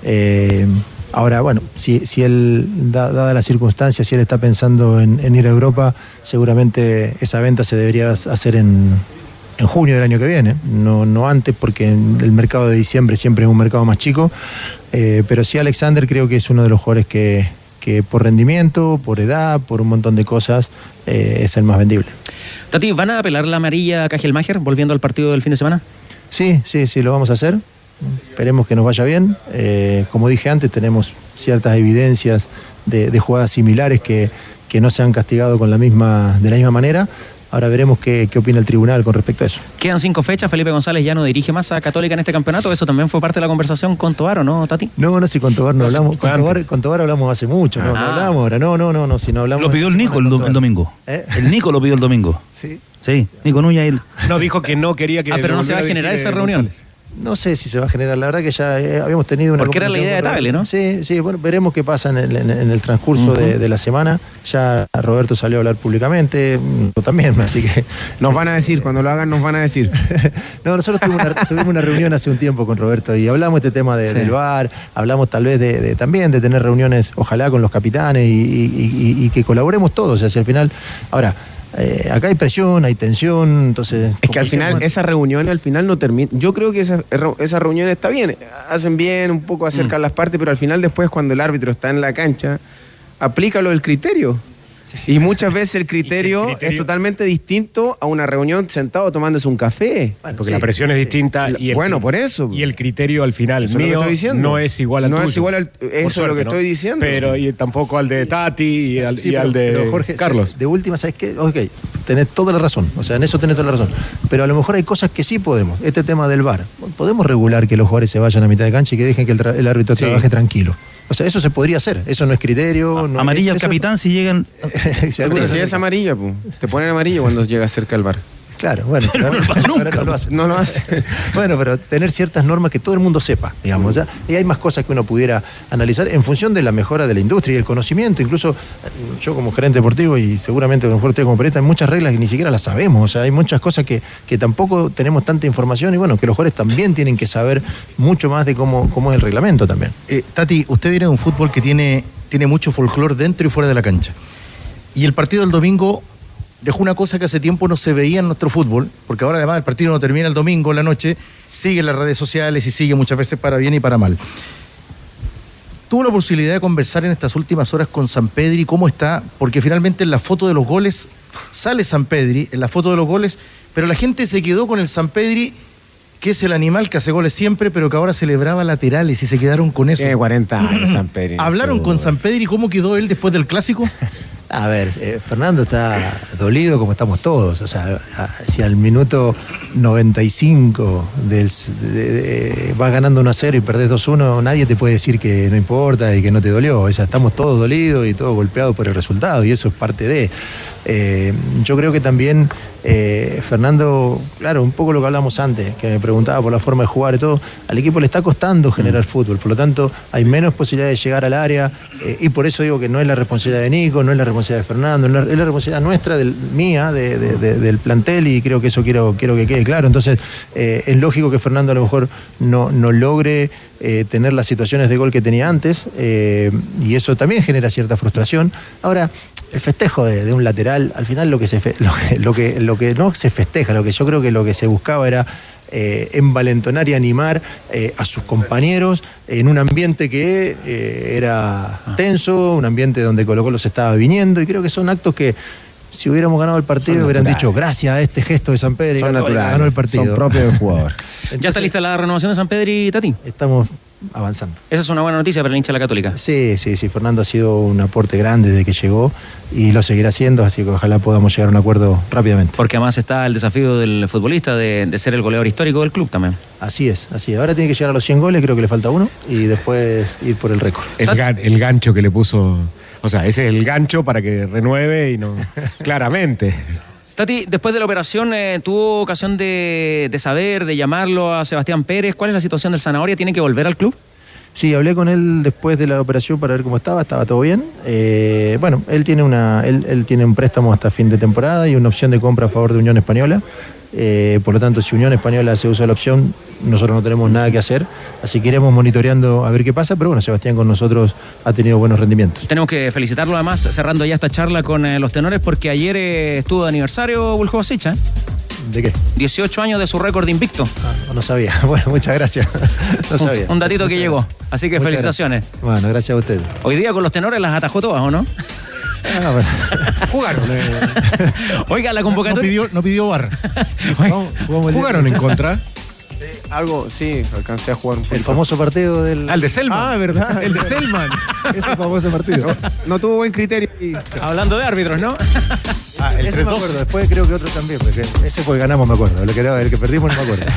Speaker 13: Eh, ahora, bueno, si, si él, da- dada las circunstancias, si él está pensando en, en ir a Europa, seguramente esa venta se debería hacer en, en junio del año que viene, no, no antes, porque el mercado de diciembre siempre es un mercado más chico. Eh, pero sí, Alexander creo que es uno de los jugadores que, que por rendimiento, por edad, por un montón de cosas, eh, es el más vendible.
Speaker 9: Tati, ¿van a apelar la amarilla a Cajelmacher volviendo al partido del fin de semana?
Speaker 13: Sí, sí, sí, lo vamos a hacer. Esperemos que nos vaya bien. Eh, como dije antes, tenemos ciertas evidencias de, de jugadas similares que, que no se han castigado con la misma, de la misma manera. Ahora veremos qué, qué opina el tribunal con respecto a eso.
Speaker 9: Quedan cinco fechas, Felipe González ya no dirige más a Católica en este campeonato. Eso también fue parte de la conversación con Tobar, ¿o no, Tati?
Speaker 13: No, no, si con Tobar no, hablamos. Con Tobar, con Tobar hablamos hace mucho, no, no
Speaker 9: Ah.
Speaker 13: hablamos ahora. No, no, no, no, si no hablamos.
Speaker 12: Lo pidió el Nico el, do- el domingo.
Speaker 13: ¿Eh?
Speaker 12: El Nico lo pidió el domingo.
Speaker 13: Sí.
Speaker 12: Sí, Nico Núñez. él-
Speaker 10: No, dijo que no quería que...
Speaker 9: Ah, pero no se va a generar esa reunión.
Speaker 10: González.
Speaker 13: No sé si se va a generar, la verdad que ya eh, habíamos tenido una
Speaker 9: Porque era la idea de Tagle,
Speaker 13: Roberto. Sí, sí, bueno, veremos qué pasa en el, en- en el transcurso de, la semana. Ya Roberto salió a hablar públicamente, yo también, así que...
Speaker 11: Nos van a decir, cuando lo hagan nos van a decir.
Speaker 13: No, nosotros tuvimos una, tuvimos una reunión hace un tiempo con Roberto y hablamos de este tema de-
Speaker 11: Sí.
Speaker 13: del bar, hablamos tal vez de, de- también de tener reuniones, ojalá con los capitanes y, y- y- y que colaboremos todos. O sea, si al final, ahora, eh, acá hay presión, hay tensión, entonces...
Speaker 11: Es que al final, esa reunión al final no termina. Yo creo que esa, esa reunión está bien. Hacen bien, un poco
Speaker 13: Mm.
Speaker 11: acercan las partes, pero al final, después, cuando el árbitro está en la cancha, aplica lo del criterio. Y muchas veces el criterio,
Speaker 10: criterio-
Speaker 11: es totalmente distinto a una reunión sentado tomándose un café.
Speaker 10: Porque la presión es distinta y el,
Speaker 11: Bueno, por eso.
Speaker 10: y el criterio al final
Speaker 11: Eso
Speaker 10: mío
Speaker 11: estoy diciendo.
Speaker 10: no es igual al
Speaker 11: No
Speaker 10: tuyo.
Speaker 11: es igual al- eso es lo que estoy diciendo.
Speaker 10: Pero y tampoco al de Tati y al,
Speaker 13: Sí,
Speaker 10: y
Speaker 13: pero-
Speaker 10: al de
Speaker 13: pero, Jorge,
Speaker 10: Carlos.
Speaker 13: De última, ¿sabes qué? Ok, tenés toda la razón. O sea, en eso tenés toda la razón. Pero a lo mejor hay cosas que sí podemos. Este tema del VAR. Podemos regular que los jugadores se vayan a mitad de cancha y que dejen que el, el árbitro trabaje tranquilo. O sea, eso se podría hacer. Eso no es criterio. no-
Speaker 12: Amarilla al capitán si llegan.
Speaker 13: si
Speaker 11: es amarilla, pu. te ponen amarilla cuando llegas cerca al bar.
Speaker 13: Claro, bueno, pero no lo hace.
Speaker 11: No lo hace.
Speaker 13: Bueno, pero tener ciertas normas que todo el mundo sepa, digamos. ¿ya? Y hay más cosas que uno pudiera analizar en función de la mejora de la industria y el conocimiento. Incluso eh, yo como gerente deportivo y seguramente a lo mejor usted como periodista, hay muchas reglas que ni siquiera las sabemos. O sea, hay muchas cosas que, que tampoco tenemos tanta información y bueno, que los jugadores también tienen que saber mucho más de cómo, cómo es el reglamento también.
Speaker 8: Eh, Tati, usted viene de un fútbol que tiene, tiene mucho folclore dentro y fuera de la cancha. Y el partido del domingo dejó una cosa que hace tiempo no se veía en nuestro fútbol, porque ahora además el partido no termina el domingo en la noche, sigue en las redes sociales y sigue muchas veces para bien y para mal. Tuvo la posibilidad de conversar en estas últimas horas con San Pedri, cómo está, porque finalmente en la foto de los goles sale San Pedri, en la foto de los goles, pero la gente se quedó con el San Pedri, que es el animal que hace goles siempre, pero que ahora celebraba laterales y se quedaron con eso.
Speaker 11: Tiene 40 años, San Pedro.
Speaker 8: ¿Hablaron con San Pedri cómo quedó él después del clásico?
Speaker 13: A ver, eh, Fernando está dolido como estamos todos. O sea, a- si al minuto 95 del, de- de- vas ganando 1 a 0 y perdés 2-1, nadie te puede decir que no importa y que no te dolió. O sea, estamos todos dolidos y todos golpeados por el resultado y eso es parte de. Eh, yo creo que también eh, Fernando, claro, un poco lo que hablamos antes, que me preguntaba por la forma de jugar y todo, al equipo le está costando generar
Speaker 9: Mm.
Speaker 13: fútbol, por lo tanto hay menos posibilidades de llegar al área eh, y por eso digo que no es la responsabilidad de Nico, no es la responsabilidad de Fernando, no es la- es la responsabilidad nuestra, del, mía, de- de- de- del plantel y creo que eso quiero, quiero que quede claro. Entonces eh, es lógico que Fernando a lo mejor no, no logre tener las situaciones de gol que tenía antes y eso también genera cierta frustración. Ahora, el festejo de, de un lateral, al final lo que, se fe- lo, que, lo, que, lo que no se festeja, lo que yo creo que lo que se buscaba era eh, envalentonar y animar eh, a sus compañeros en un ambiente que eh, era tenso, un ambiente donde Colo Colo se estaba viniendo y creo que son actos que si hubiéramos ganado el partido
Speaker 11: Son
Speaker 13: hubieran
Speaker 11: naturales.
Speaker 13: dicho gracias a este gesto de San Pedro y ganó el partido.
Speaker 11: son propios del jugador.
Speaker 9: ¿Ya está lista la renovación de San Pedro y Tati?
Speaker 13: Estamos avanzando.
Speaker 9: Esa es una buena noticia para el hincha de la Católica.
Speaker 13: Sí, sí, sí, Fernando ha sido un aporte grande desde que llegó y lo seguirá haciendo, así que ojalá podamos llegar a un acuerdo rápidamente.
Speaker 9: Porque además está el desafío del futbolista de, de ser el goleador histórico del club también.
Speaker 13: Así es, así es. Ahora tiene que llegar a los 100 goles, creo que le falta uno, y después ir por el récord.
Speaker 10: El, gan- el gancho que le puso. O sea, ese es el gancho para que renueve y no. Claramente.
Speaker 9: Tati, después de la operación, eh, ¿tuvo ocasión de, de saber, de llamarlo a Sebastián Pérez? ¿Cuál es la situación del Zanahoria? ¿Tiene que volver al club?
Speaker 13: Sí, hablé con él después de la operación para ver cómo estaba, estaba todo bien. Eh, bueno, él tiene, una, él, él tiene un préstamo hasta fin de temporada y una opción de compra a favor de Unión Española. Eh, por lo tanto, si Unión Española se usa la opción, nosotros no tenemos nada que hacer. Así que iremos monitoreando a ver qué pasa. Pero bueno, Sebastián con nosotros ha tenido buenos rendimientos.
Speaker 9: Tenemos que felicitarlo además, cerrando ya esta charla con eh, los tenores, porque ayer eh, estuvo de aniversario Buljovic, ¿eh?
Speaker 13: ¿De qué?
Speaker 9: 18 años de su récord invicto.
Speaker 13: No, no sabía. Bueno, muchas gracias. No sabía.
Speaker 9: Un, un datito que llegó. Así que
Speaker 13: Muchas
Speaker 9: felicitaciones.
Speaker 13: gracias. Bueno, gracias a ustedes.
Speaker 9: Hoy día con los tenores las atajó todas, ¿o no?
Speaker 10: Jugaron.
Speaker 9: Oiga, la
Speaker 8: No
Speaker 9: convocatoria.
Speaker 8: pidió, no pidió bar.
Speaker 10: Jugaron en contra.
Speaker 11: Algo, sí, alcancé a jugar un poquito.
Speaker 13: El famoso partido del.
Speaker 10: Al de Selman.
Speaker 11: Ah, verdad.
Speaker 10: El de Selman.
Speaker 13: Ese famoso partido.
Speaker 11: No tuvo buen criterio. y-
Speaker 9: Hablando de árbitros, ¿no?
Speaker 10: Ah, el
Speaker 13: Ese me
Speaker 10: 3-2.
Speaker 13: acuerdo, después creo que otro también, porque ese fue el que ganamos, me acuerdo. El que, el que perdimos no me acuerdo.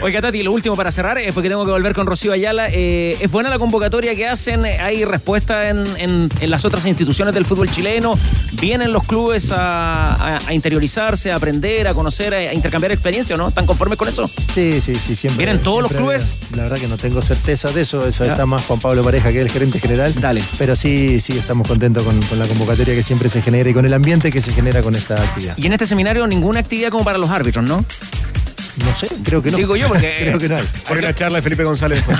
Speaker 9: Oiga, Tati, lo último para cerrar, es porque tengo que volver con Rocío Ayala. Eh, ¿Es buena la convocatoria que hacen? ¿Hay respuesta en, en- en las otras instituciones del fútbol chileno? ¿Vienen los clubes a, a- a interiorizarse, a aprender, a conocer, a, a intercambiar experiencia o no? ¿Están conformes con eso?
Speaker 13: Sí, sí, sí, siempre.
Speaker 9: ¿Vienen todos los clubes?
Speaker 13: había- La verdad que no tengo certeza de eso, eso
Speaker 9: Ya.
Speaker 13: está más Juan Pablo Pareja, que es el gerente general.
Speaker 9: Dale.
Speaker 13: Pero sí, sí, estamos contentos con, con la convocatoria que siempre se genera y con el ambiente que se genera con esta actividad.
Speaker 9: Y en este seminario ninguna actividad como para los árbitros, ¿no?
Speaker 13: No sé, creo que no.
Speaker 9: Digo yo porque-
Speaker 13: creo que no hay.
Speaker 10: Por la charla de Felipe González.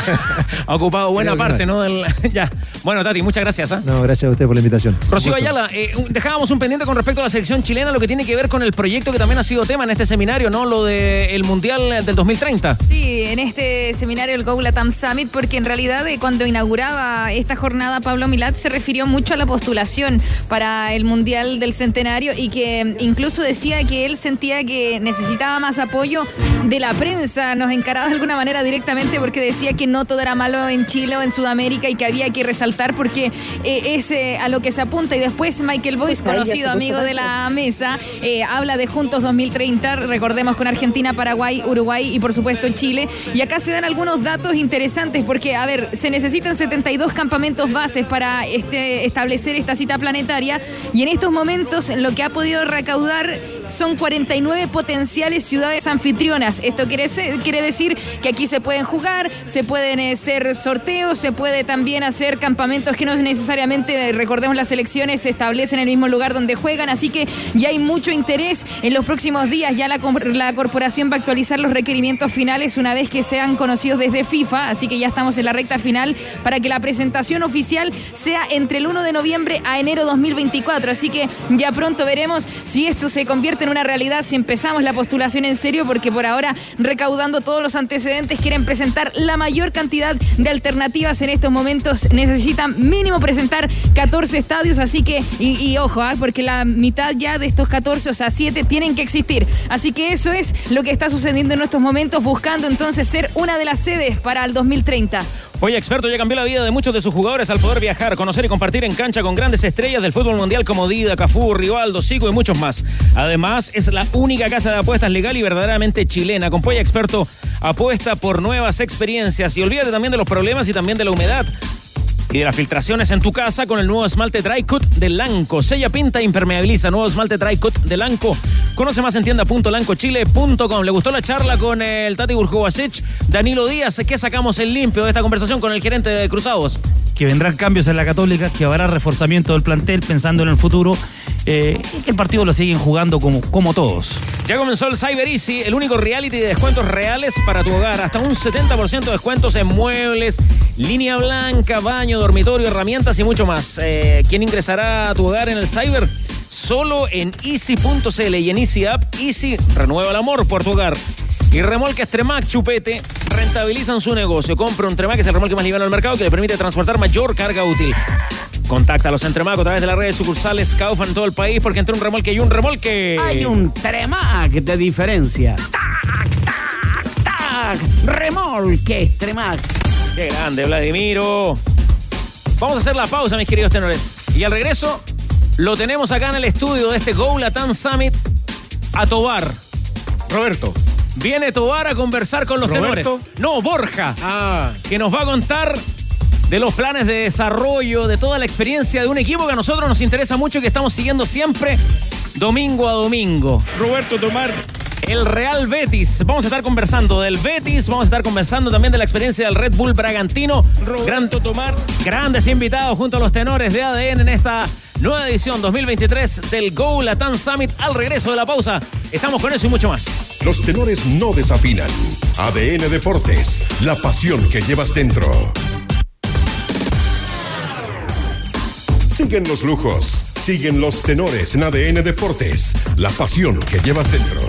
Speaker 9: Ha ocupado buena
Speaker 13: Creo
Speaker 9: parte,
Speaker 13: no
Speaker 9: ¿no? Del- ya. Bueno, Tati, muchas gracias. ¿ah?
Speaker 13: No, gracias a usted por la invitación.
Speaker 9: Rocío. Ayala, eh, dejábamos un pendiente con respecto a la selección chilena, lo que tiene que ver con el proyecto que también ha sido tema en este seminario, ¿no? Lo del Mundial del 2030.
Speaker 14: Sí, en este seminario el Go Latam Summit, porque en realidad eh, cuando inauguraba esta jornada Pablo Milat se refirió mucho a la postulación para el Mundial del Centenario y que mm, incluso decía que él sentía que necesitaba más apoyo de la prensa, nos encaraba de alguna manera directamente porque decía que no todo era malo en Chile o en Sudamérica y que había que resaltar porque eh, es eh, a lo que se apunta y después Michael Boyce, conocido amigo de la mesa, eh, habla de Juntos 2030, recordemos con Argentina, Paraguay, Uruguay y por supuesto Chile. Y acá se dan algunos datos interesantes porque, a ver, se necesitan 72 campamentos bases para este, establecer esta cita planetaria y en estos momentos lo que ha podido recaudar son 49 potenciales ciudades anfitrionas. Esto quiere, quiere decir que aquí se pueden jugar, se pueden eh, hacer sorteos, se puede también hacer campamentos que no necesariamente, recordemos las elecciones, se establecen en el mismo lugar donde juegan, así que ya hay mucho interés. En los próximos días ya la, la corporación va a actualizar los requerimientos finales una vez que sean conocidos desde FIFA, así que ya estamos en la recta final para que la presentación oficial sea entre el 1 de noviembre a enero 2024. Así que ya pronto veremos si esto se convierte en una realidad, si empezamos la postulación en serio, porque por ahora, recaudando todos los antecedentes, quieren presentar la mayor cantidad de alternativas en estos momentos. Necesitan mínimo presentar 14 estadios, así que, y, ojo, ah, porque la mitad ya de estos 14, o sea, 7, tienen que existir. Así que eso es lo que está sucediendo en estos momentos, buscando entonces ser una de las sedes para el 2030.
Speaker 9: Oye, experto, ya cambió la vida de muchos de sus jugadores al poder viajar, conocer y compartir en cancha con grandes estrellas del fútbol mundial como Dida, Cafú, Rivaldo, Zico y muchos más. Además, es la única casa de apuestas legal y verdaderamente chilena. Con Polla Experto apuesta por nuevas experiencias y olvídate también de los problemas y también de la humedad. Y de las filtraciones en tu casa con el nuevo esmalte Dry Cut de Lanco. Sella, pinta, impermeabiliza. Nuevo esmalte Dry Cut de Lanco. Conoce más en tienda.lancochile.com. ¿Le gustó la charla con el Tati Burjovasic? Danilo Díaz, ¿qué sacamos el limpio de esta conversación con el gerente de Cruzados?
Speaker 12: Que vendrán cambios en la Católica, que habrá reforzamiento del plantel pensando en el futuro eh, y que el partido lo siguen jugando como, como todos.
Speaker 9: Ya comenzó el Cyber Easy, el único reality de descuentos reales para tu hogar. Hasta un 70% de descuentos en muebles, línea blanca, baño, dormitorio, herramientas y mucho más. Eh, ¿Quién ingresará a tu hogar en el Cyber? Solo en easy.cl y en Easy App, Easy renueva el amor por tu hogar. Y remolques Tremac Chupete rentabilizan su negocio. Compra un Tremac, que es el remolque más liviano del mercado que le permite transportar mayor carga útil. Contáctalos en Tremac a través de las redes sucursales Kaufman en todo el país, porque entre un remolque y un remolque.
Speaker 15: Hay un Tremac de diferencia. ¡Tac, tac, tac! Remolques Tremac.
Speaker 9: Qué grande, Vladimiro. Vamos a hacer la pausa, mis queridos tenores. Y al regreso, lo tenemos acá en el estudio de este Go Latam Summit a Tobar.
Speaker 10: Roberto.
Speaker 9: Viene Tobar a conversar con los
Speaker 10: ¿Roberto?
Speaker 9: tenores. No, Borja.
Speaker 10: Ah.
Speaker 9: Que nos va a contar de los planes de desarrollo, de toda la experiencia de un equipo que a nosotros nos interesa mucho y que estamos siguiendo siempre domingo a domingo.
Speaker 10: Roberto Tomar.
Speaker 9: El Real Betis. Vamos a estar conversando del Betis, vamos a estar conversando también de la experiencia del Red Bull Bragantino.
Speaker 10: Roberto Tomar.
Speaker 9: Grandes invitados junto a los tenores de ADN en esta nueva edición 2023 del Go Latam Summit. Al regreso de la pausa, estamos con eso y mucho más.
Speaker 7: Los tenores no desafinan. ADN Deportes, la pasión que llevas dentro. Siguen los lujos, siguen los tenores en ADN Deportes, la pasión que llevas dentro.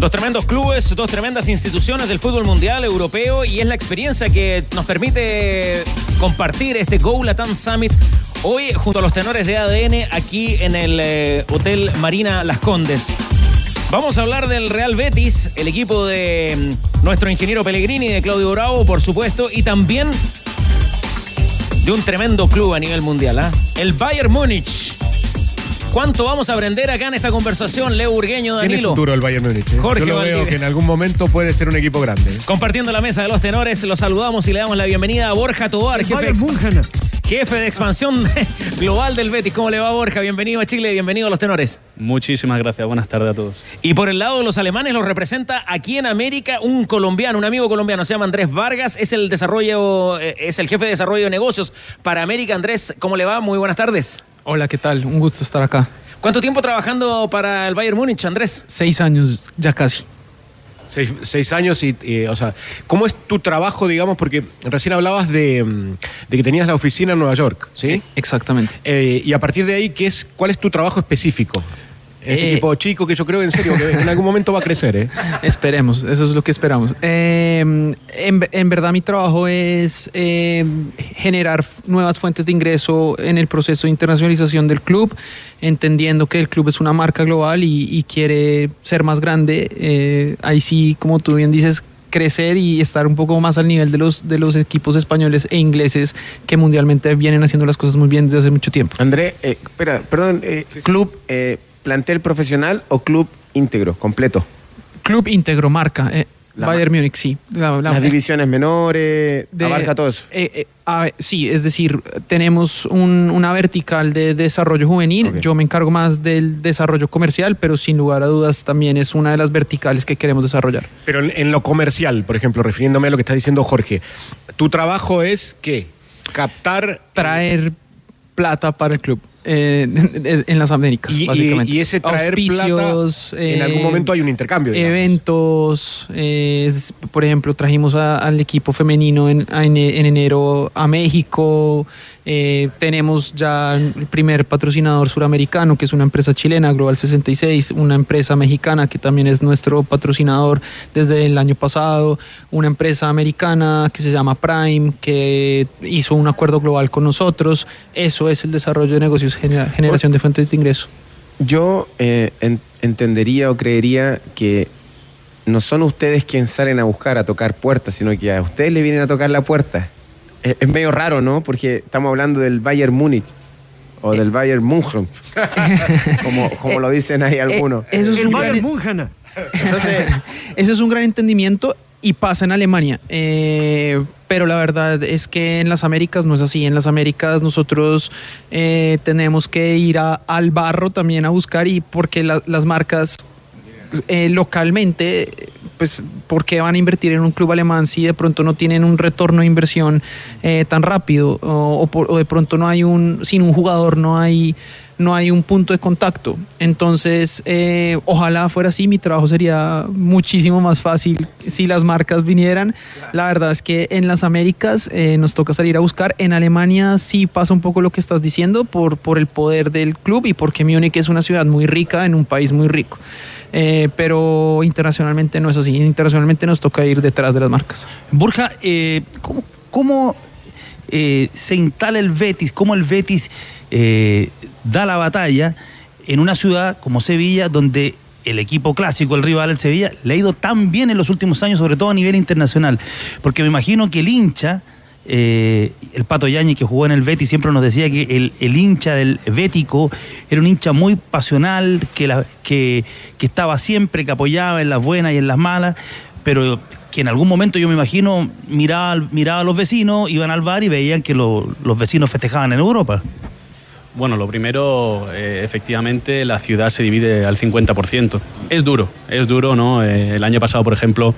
Speaker 9: Dos tremendos clubes, dos tremendas instituciones del fútbol mundial europeo y es la experiencia que nos permite compartir este Go Latam Summit hoy junto a los tenores de ADN aquí en el eh, Hotel Marina Las Condes. Vamos a hablar del Real Betis, el equipo de mm, nuestro ingeniero Pellegrini, de Claudio Bravo, por supuesto, y también de un tremendo club a nivel mundial, ¿ah? el Bayern Múnich. ¿Cuánto vamos a aprender acá en esta conversación, Leo Urgueño,
Speaker 10: Tiene
Speaker 9: Danilo?
Speaker 10: futuro el Bayern Múnich. ¿eh?
Speaker 9: Jorge
Speaker 10: Yo lo
Speaker 9: Valdivia.
Speaker 10: veo que en algún momento puede ser un equipo grande. ¿eh?
Speaker 9: Compartiendo la mesa de los tenores, los saludamos y le damos la bienvenida a Borja Tobar, jefe, jefe de expansión global del Betis. ¿Cómo le va, Borja? Bienvenido a Chile, bienvenido a los tenores.
Speaker 16: Muchísimas gracias, buenas tardes a todos.
Speaker 9: Y por el lado de los alemanes los representa aquí en América un colombiano, un amigo colombiano, se llama Andrés Vargas, es el desarrollo, eh, es el jefe de desarrollo de negocios para América. Andrés, ¿cómo le va? Muy buenas tardes.
Speaker 17: Hola, ¿qué tal? Un gusto estar acá.
Speaker 9: ¿Cuánto tiempo trabajando para el Bayern Múnich, Andrés?
Speaker 17: Seis años, ya casi.
Speaker 10: Seis, seis años y, y, o sea, ¿cómo es tu trabajo, digamos? Porque recién hablabas de, de que tenías la oficina en Nueva York, ¿sí?
Speaker 17: Exactamente.
Speaker 10: Eh, y a partir de ahí, ¿qué es, ¿cuál es tu trabajo específico? Este
Speaker 17: Eh.
Speaker 10: equipo chico que yo creo en serio que en algún momento va a crecer, ¿eh?
Speaker 17: Esperemos, eso es lo que esperamos. Eh, en, en verdad mi trabajo es eh, generar nuevas fuentes de ingreso en el proceso de internacionalización del club, entendiendo que el club es una marca global y, y quiere ser más grande. Eh, ahí sí, como tú bien dices, crecer y estar un poco más al nivel de los, de los equipos españoles e ingleses que mundialmente vienen haciendo las cosas muy bien desde hace mucho tiempo.
Speaker 11: André, eh, espera, perdón, eh, club, eh, plantel profesional o club íntegro, completo.
Speaker 17: Club íntegro, marca. eh,
Speaker 11: La
Speaker 17: Bayern Múnich, sí. La- la-
Speaker 11: Las divisiones menores,
Speaker 17: de-
Speaker 11: abarca todo eso.
Speaker 17: eh, eh, a sí, es decir, tenemos un- una vertical de desarrollo juvenil. Yo me encargo más del desarrollo comercial, pero sin lugar a dudas también es una de las verticales que queremos desarrollar.
Speaker 10: Pero en, en lo comercial, por ejemplo, refiriéndome a lo que está diciendo Jorge, tu trabajo es qué? Captar.
Speaker 17: Traer plata para el club. Eh, en, las Américas,
Speaker 10: Y,
Speaker 17: básicamente.
Speaker 10: y ese traer
Speaker 17: Auspicios,
Speaker 10: plata, en
Speaker 17: eh,
Speaker 10: algún momento hay un intercambio. digamos.
Speaker 17: eventos, eh, es- por ejemplo, trajimos a- al equipo femenino en, a- en- en enero a México, eh, tenemos ya el primer patrocinador suramericano, que es una empresa chilena, Global 66, una empresa mexicana que también es nuestro patrocinador desde el año pasado, una empresa americana que se llama Prime, que hizo un acuerdo global con nosotros, eso es el desarrollo de negocios, genera- generación de fuentes de ingreso.
Speaker 11: Yo eh, en- entendería o creería que no son ustedes quienes salen a buscar, a tocar puertas, sino que a ustedes le vienen a tocar la puerta. Es, es medio raro, ¿no? Porque estamos hablando del Bayern Múnich o del Bayern München, como, como lo dicen ahí algunos.
Speaker 17: Eh, eso es un gran- Entonces, eso es un gran entendimiento. y pasa en Alemania. Eh, pero la verdad es que en las Américas no es así. En las Américas nosotros eh, tenemos que ir a- al barro también a buscar y porque la- las marcas eh, localmente, pues, ¿por qué van a invertir en un club alemán si de pronto no tienen un retorno de inversión eh, tan rápido o, de pronto no hay un, sin un jugador no hay, no hay un punto de contacto? Entonces, eh, ojalá fuera así, mi trabajo sería muchísimo más fácil si las marcas vinieran. La verdad es que en las Américas nos toca salir a buscar. En Alemania sí pasa un poco lo que estás diciendo por, por el poder del club y porque Múnich es una ciudad muy rica en un país muy rico. Eh, pero internacionalmente no es así. Internacionalmente nos toca ir detrás de las marcas.
Speaker 12: Borja, eh, ¿cómo, eh, se instala el Betis? ¿Cómo el Betis da la batalla en una ciudad como Sevilla, donde el equipo clásico, el rival, el Sevilla, le ha ido tan bien en los últimos años, sobre todo a nivel internacional? Porque me imagino que el hincha, eh, el Pato Yañez que jugó en el Betis, siempre nos decía que el, hincha del Bético era un hincha muy pasional, que, que, estaba siempre, que apoyaba en las buenas y en las malas, pero que en algún momento yo me imagino miraba, miraba a los vecinos, iban al bar y veían que lo- los vecinos festejaban en Europa.
Speaker 16: Bueno, lo primero, eh, efectivamente, la ciudad se divide al 50%. Es duro, es duro, ¿no? Eh, el año pasado, por ejemplo,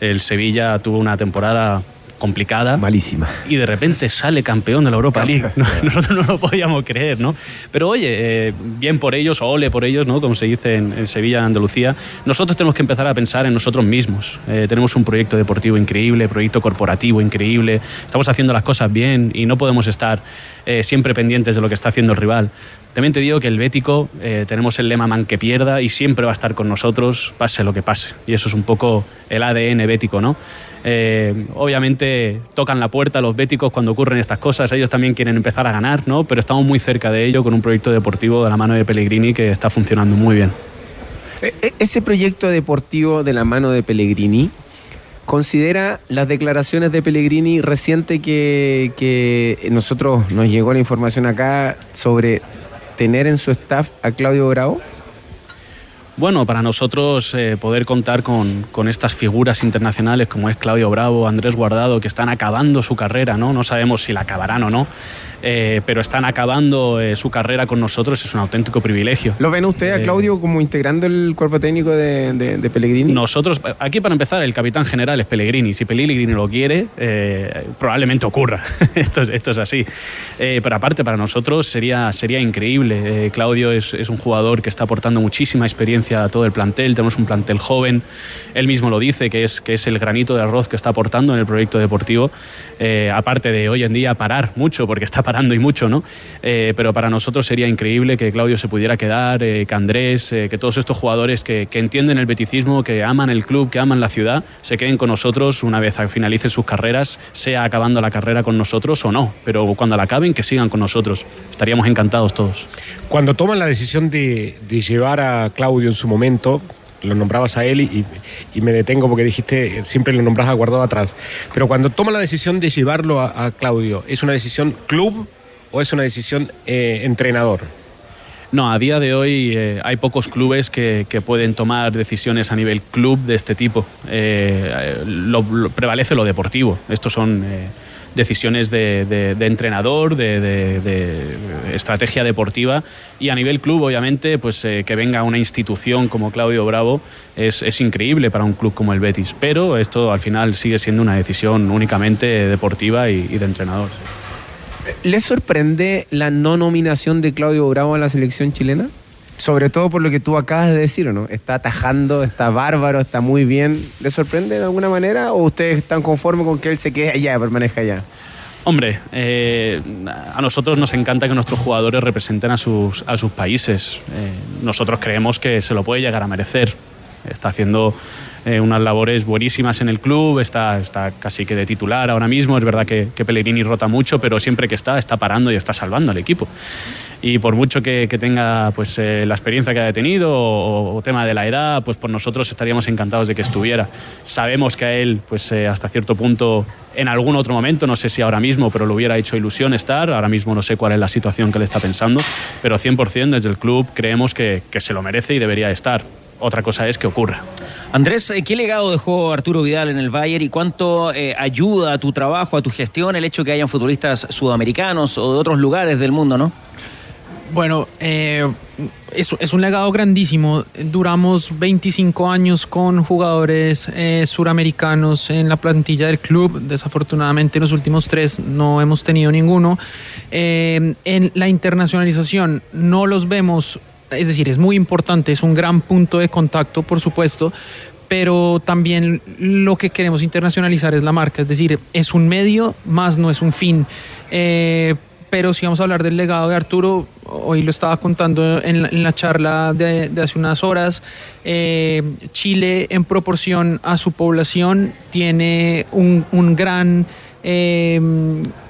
Speaker 16: el Sevilla tuvo una temporada complicada.
Speaker 11: Malísima.
Speaker 16: Y de repente sale campeón de la Europa League. No, nosotros no lo podíamos creer, ¿no? Pero oye, eh, bien por ellos, o ole por ellos, ¿no? Como se dice en, en Sevilla, Andalucía. Nosotros tenemos que empezar a pensar en nosotros mismos. Eh, tenemos un proyecto deportivo increíble, proyecto corporativo increíble. Estamos haciendo las cosas bien y no podemos estar eh, siempre pendientes de lo que está haciendo el rival. También te digo que el Bético eh, tenemos el lema man que pierda y siempre va a estar con nosotros, pase lo que pase. Y eso es un poco el ADN bético, ¿no? Eh, obviamente tocan la puerta los béticos cuando ocurren estas cosas, ellos también quieren empezar a ganar, ¿no? Pero estamos muy cerca de ello con un proyecto deportivo de la mano de Pellegrini que está funcionando muy bien.
Speaker 11: E- e- Ese proyecto deportivo de la mano de Pellegrini, ¿considera las declaraciones de Pellegrini reciente que, que nosotros nos llegó la información acá sobre tener en su staff a Claudio Bravo?
Speaker 16: Bueno, para nosotros eh, poder contar con, con estas figuras internacionales como es Claudio Bravo, Andrés Guardado, que están acabando su carrera, ¿no? No sabemos si la acabarán o no, eh, pero están acabando eh, su carrera con nosotros, es un auténtico privilegio.
Speaker 11: ¿Lo ven usted a
Speaker 16: Eh,
Speaker 11: Claudio como integrando el cuerpo técnico de, de- de Pellegrini?
Speaker 16: Nosotros, aquí para empezar, el capitán general es Pellegrini. Si Pellegrini lo quiere, eh, probablemente ocurra. esto, es, esto es así. Eh, pero aparte, para nosotros sería, sería increíble. Eh, Claudio es, es un jugador que está aportando muchísima experiencia a todo el plantel. Tenemos un plantel joven. Él mismo lo dice, que es, que es el granito de arroz que está aportando en el proyecto deportivo. Aparte de hoy en día parar mucho, porque está parando y mucho, ¿no? Eh, pero para nosotros sería increíble que Claudio se pudiera quedar, eh, que Andrés, eh, que todos estos jugadores que, entienden el beticismo, que aman el club, que aman la ciudad, se queden con nosotros una vez finalicen sus carreras, sea acabando la carrera con nosotros o no, pero cuando la acaben que sigan con nosotros. Estaríamos encantados todos.
Speaker 10: Cuando toman la decisión de, de llevar a Claudio en su momento, lo nombrabas a él y, y me detengo porque dijiste, siempre lo nombras a Guardado atrás, pero cuando toman la decisión de llevarlo a, Claudio, ¿es una decisión club o es una decisión eh, entrenador?
Speaker 16: No, a día de hoy eh, hay pocos clubes que, que pueden tomar decisiones a nivel club de este tipo. Eh, prevalece lo deportivo. Estos son decisiones de, de- entrenador, de, estrategia deportiva y a nivel club, obviamente, pues eh, que venga una institución como Claudio Bravo es, es increíble para un club como el Betis. Pero esto al final sigue siendo una decisión únicamente deportiva y, y de entrenador.
Speaker 11: ¿Le sorprende la no nominación de Claudio Bravo a la selección chilena? Sobre todo por lo que tú acabas de decir, ¿o no? Está atajando, está bárbaro, está muy bien. ¿Le sorprende de alguna manera o ustedes están conformes con que él se quede allá, permanezca allá?
Speaker 16: Hombre, eh, a nosotros nos encanta que nuestros jugadores representen a sus, a sus países. Eh, nosotros creemos que se lo puede llegar a merecer. Está haciendo eh, unas labores buenísimas en el club, está, está casi que de titular ahora mismo. Es verdad que, que Pellegrini rota mucho, pero siempre que está, está parando y está salvando al equipo. Y por mucho que, que tenga pues, eh, la experiencia que haya tenido o, o tema de la edad, pues por nosotros estaríamos encantados de que estuviera. Sabemos que a él, pues eh, hasta cierto punto, en algún otro momento, no sé si ahora mismo, pero le hubiera hecho ilusión estar. Ahora mismo no sé cuál es la situación que le está pensando, pero 100% desde el club creemos que, que se lo merece y debería estar. Otra cosa es que ocurra.
Speaker 9: Andrés, eh, ¿qué legado dejó Arturo Vidal en el Bayern y cuánto eh, ayuda a tu trabajo, a tu gestión, el hecho que hayan futbolistas sudamericanos o de otros lugares del mundo, no?
Speaker 17: Bueno, eh, es, un legado grandísimo. Duramos 25 años con jugadores eh, suramericanos en la plantilla del club. Desafortunadamente, en los últimos tres no hemos tenido ninguno. Eh, en la internacionalización no los vemos, es decir, es muy importante, es un gran punto de contacto, por supuesto, pero también lo que queremos internacionalizar es la marca, es decir, es un medio, más no es un fin. Pero si vamos a hablar del legado de Arturo, hoy lo estaba contando en la, en la charla de, de, hace unas horas, eh, Chile en proporción a su población tiene un, un gran eh,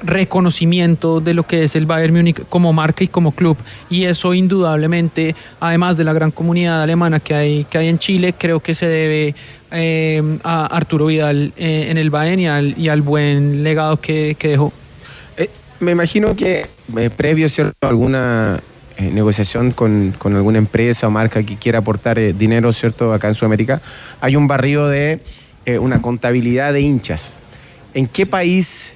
Speaker 17: reconocimiento de lo que es el Bayern Múnich como marca y como club. Y eso indudablemente además de la gran comunidad alemana que hay, que hay en Chile creo que se debe eh, a Arturo Vidal eh, en el Bayern y al, y al buen legado que, que dejó.
Speaker 11: Me imagino que eh, previo cierto alguna eh, negociación con, con, alguna empresa o marca que quiera aportar eh, dinero cierto acá en Sudamérica hay un barrio de eh, una contabilidad de hinchas. En qué país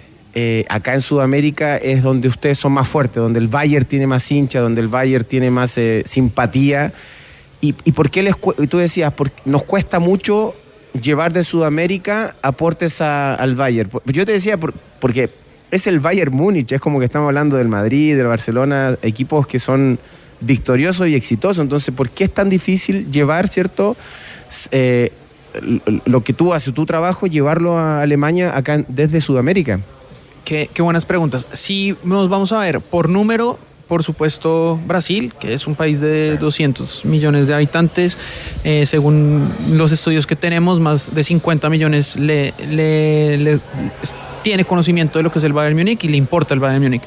Speaker 11: acá en Sudamérica es donde ustedes son más fuertes donde el Bayern tiene más hinchas donde el Bayern tiene más simpatía y, y por qué les tú decías por, nos cuesta mucho llevar de Sudamérica aportes a, al Bayern yo te decía por, porque es el Bayern Múnich, es como que estamos hablando del Madrid, del Barcelona, equipos que son victoriosos y exitosos. Entonces, ¿por qué es tan difícil llevar, cierto, eh, lo que tú haces, tu trabajo, llevarlo a Alemania acá desde Sudamérica?
Speaker 17: Qué, qué buenas preguntas. Si nos vamos a ver por número, por supuesto Brasil, que es un país de 200 millones de habitantes, eh, según los estudios que tenemos, más de 50 millones le, le, le tiene conocimiento de lo que es el Bayern Múnich y le importa el Bayern Múnich.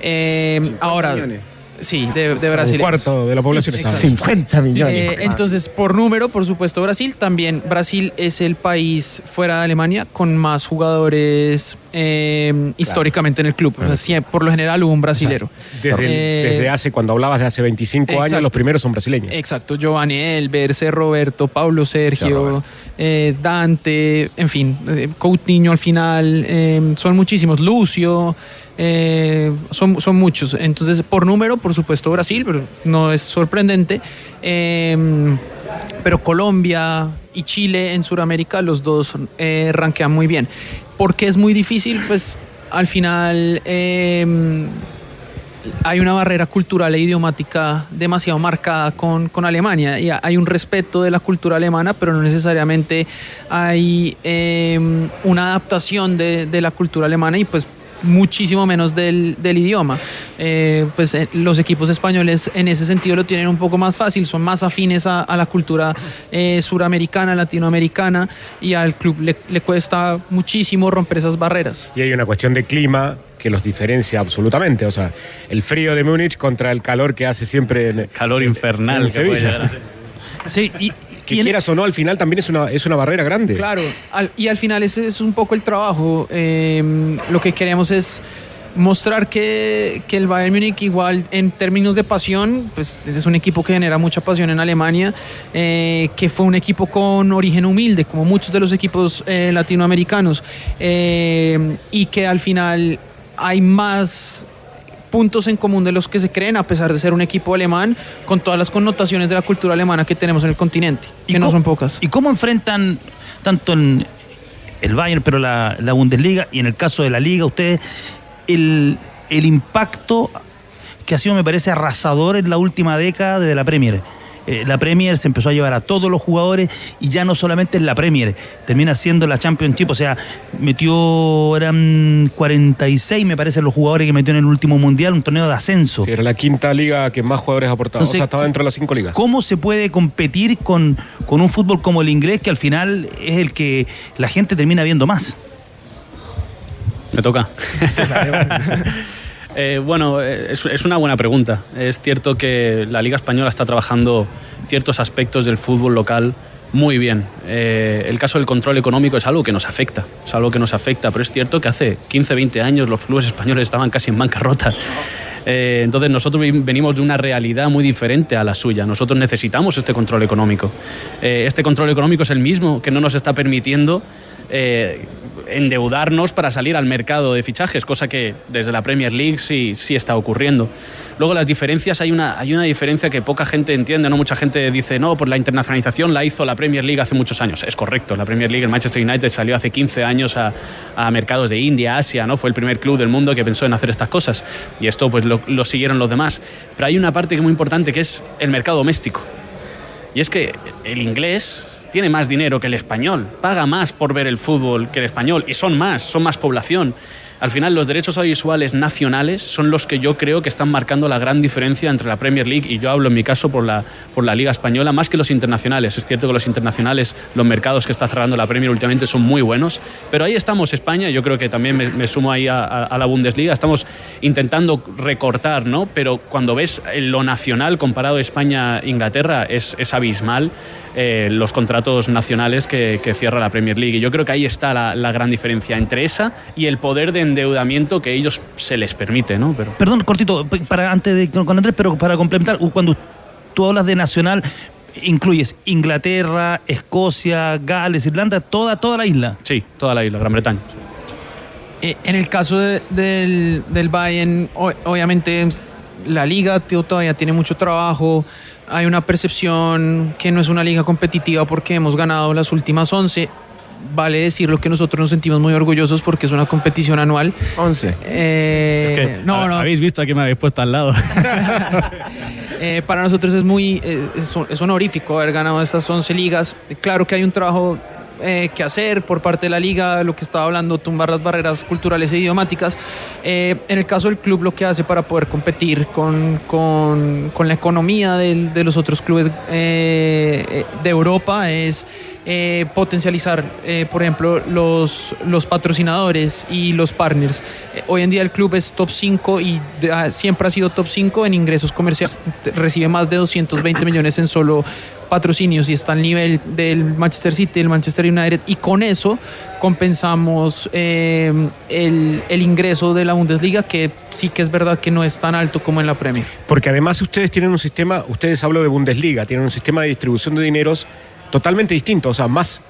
Speaker 17: Eh, ahora,
Speaker 10: millones.
Speaker 17: Sí, de, de Brasil.
Speaker 10: Un cuarto de la población.
Speaker 17: Exacto.
Speaker 11: 50 millones.
Speaker 17: Eh, entonces, por número, por supuesto, Brasil. También Brasil es el país fuera de Alemania con más jugadores eh, históricamente en el club. O sea, por lo general hubo un brasilero.
Speaker 10: Desde,
Speaker 17: Eh,
Speaker 10: desde hace, cuando hablabas de hace 25
Speaker 17: exacto.
Speaker 10: años, los primeros son brasileños.
Speaker 17: Exacto, Giovanni Elber, C. Roberto, Pablo Sergio, eh, Dante, en fin, eh, Coutinho al final, eh, son muchísimos, Lucio, eh, son, son muchos. Entonces, por número, por supuesto, Brasil, pero no es sorprendente. Eh, pero Colombia y Chile en Sudamérica, los dos eh, ranquean muy bien. ¿Por qué es muy difícil? Pues al final eh, hay una barrera cultural e idiomática demasiado marcada con, con, Alemania y hay un respeto de la cultura alemana, pero no necesariamente hay eh, una adaptación de, de, la cultura alemana y pues muchísimo menos del, del idioma. Eh, pues eh, los equipos españoles en ese sentido lo tienen un poco más fácil, son más afines a, a la cultura eh, suramericana, latinoamericana y al club le, le cuesta muchísimo romper esas barreras.
Speaker 10: Y hay una cuestión de clima que los diferencia absolutamente. O sea, el frío de Múnich contra el calor que hace siempre. En,
Speaker 16: calor infernal.
Speaker 10: En Sevilla.
Speaker 12: Sí, y,
Speaker 10: que quieras o no, al final también es una, es una barrera grande.
Speaker 17: Claro, al, y al final ese es un poco el trabajo. Eh, lo que queremos es mostrar que, que, el Bayern Múnich igual en términos de pasión, pues es un equipo que genera mucha pasión en Alemania, eh, que fue un equipo con origen humilde, como muchos de los equipos eh, latinoamericanos, eh, y que al final hay más puntos en común de los que se creen, a pesar de ser un equipo alemán, con todas las connotaciones de la cultura alemana que tenemos en el continente, que no son pocas.
Speaker 12: ¿Y cómo enfrentan tanto en el Bayern, pero la, la Bundesliga, y en el caso de la Liga, ustedes, el, el impacto que ha sido, me parece, arrasador en la última década de la Premier? Eh, la Premier se empezó a llevar a todos los jugadores y ya no solamente en la Premier, termina siendo la Championship, o sea, metió, eran 46 me parece los jugadores que metió en el último mundial, un torneo de ascenso.
Speaker 10: Sí, era la quinta liga que más jugadores aportaba, Entonces, o sea, estaba dentro de las cinco ligas.
Speaker 12: ¿Cómo se puede competir con, con un fútbol como el inglés que al final es el que la gente termina viendo más?
Speaker 16: Me toca. Eh, bueno, es, es, una buena pregunta. Es cierto que la Liga Española está trabajando ciertos aspectos del fútbol local muy bien. Eh, el caso del control económico es algo que nos afecta, es algo que nos afecta, pero es cierto que hace 15, 20 años los clubes españoles estaban casi en bancarrota. Eh, entonces nosotros venimos de una realidad muy diferente a la suya. Nosotros necesitamos este control económico. Eh, este control económico es el mismo que no nos está permitiendo eh, endeudarnos para salir al mercado de fichajes, cosa que desde la Premier League sí, sí está ocurriendo. Luego las diferencias, hay una, hay una diferencia que poca gente entiende, ¿no? Mucha gente dice, no, pues la internacionalización la hizo la Premier League hace muchos años. Es correcto, la Premier League, el Manchester United salió hace 15 años a, mercados de India, Asia, ¿no? Fue el primer club del mundo que pensó en hacer estas cosas. Y esto pues lo, lo siguieron los demás. Pero hay una parte que es muy importante que es el mercado doméstico. Y es que el inglés tiene más dinero que el español, paga más por ver el fútbol que el español, y son más, son más población. Al final, los derechos audiovisuales nacionales son los que yo creo que están marcando la gran diferencia entre la Premier League y yo hablo en mi caso por la, por la Liga Española, más que los internacionales. Es cierto que los internacionales, los mercados que está cerrando la Premier últimamente son muy buenos, pero ahí estamos España, yo creo que también me, me sumo ahí a, a- a la Bundesliga, estamos intentando recortar, ¿no? Pero cuando ves lo nacional comparado España-Inglaterra es, es abismal eh, los contratos nacionales que, que cierra la Premier League. Y yo creo que ahí está la, la gran diferencia entre esa y el poder de endeudamiento que ellos se les permite, ¿no? Pero,
Speaker 12: Perdón, cortito, para antes de con Andrés, pero para complementar, cuando tú hablas de nacional, incluyes Inglaterra, Escocia, Gales, Irlanda, toda, toda la isla.
Speaker 16: Sí, toda la isla, Gran Bretaña.
Speaker 17: Eh, en el caso de- del, del Bayern, obviamente la liga tío, todavía tiene mucho trabajo. Hay una percepción que no es una liga competitiva porque hemos ganado las últimas 11. Vale decirlo que nosotros nos sentimos muy orgullosos porque es una competición anual.
Speaker 11: 11.
Speaker 17: Eh,
Speaker 16: es que
Speaker 17: no, no.
Speaker 16: habéis visto a quién me habéis puesto al lado.
Speaker 17: Eh, para nosotros es muy eh, es, es honorífico haber ganado estas 11 ligas. Claro que hay un trabajo eh, hacer por parte de la liga, lo que estaba hablando, tumbar las barreras culturales e idiomáticas. Eh, en el caso del club, lo que hace para poder competir con, con- con la economía de los otros clubes eh, eh, de Europa es potencializar, por ejemplo, los, los patrocinadores y los partners. Hoy en día el club es top 5 y ah, siempre ha sido top 5 en ingresos comerciales. Recibe más de 220 millones en solo patrocinios y está al nivel del Manchester City, del Manchester United y con eso compensamos eh, el, el ingreso de la Bundesliga que sí que es verdad que no es tan alto como en la Premier.
Speaker 10: Porque además ustedes tienen un sistema, ustedes hablo de Bundesliga, tienen un sistema de distribución de dineros totalmente distinto, o sea, más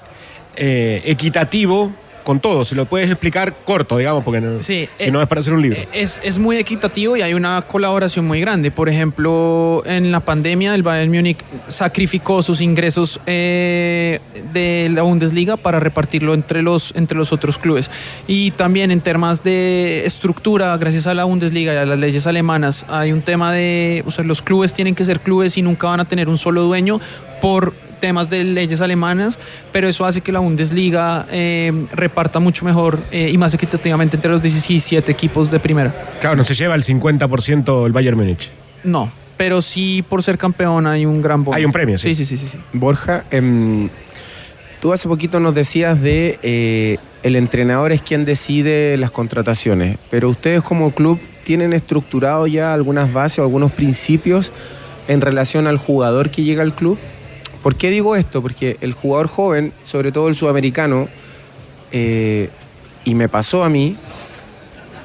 Speaker 10: eh, equitativo con todo. Si lo puedes explicar corto, digamos, porque no-
Speaker 17: Sí,
Speaker 10: si
Speaker 17: eh,
Speaker 10: no es para hacer un libro.
Speaker 17: Es, es muy equitativo y hay una colaboración muy grande. Por ejemplo, en la pandemia, el Bayern Múnich sacrificó sus ingresos eh, de la Bundesliga para repartirlo entre los, entre los otros clubes. Y también en temas de estructura, gracias a la Bundesliga y a las leyes alemanas, hay un tema de, o sea, los clubes tienen que ser clubes y nunca van a tener un solo dueño por temas de leyes alemanas, pero eso hace que la Bundesliga eh, reparta mucho mejor eh, y más equitativamente entre los 17 equipos de primera.
Speaker 10: Claro, no se lleva el 50% el Bayern Múnich.
Speaker 17: No, pero sí por ser campeón hay un gran bono.
Speaker 10: Hay un premio, sí.
Speaker 17: Sí, sí, sí, sí. sí.
Speaker 11: Borja, em, tú hace poquito nos decías de eh, el entrenador es quien decide las contrataciones, pero ustedes como club tienen estructurado ya algunas bases o algunos principios en relación al jugador que llega al club. ¿Por qué digo esto? Porque el jugador joven, sobre todo el sudamericano, eh, y me pasó a mí,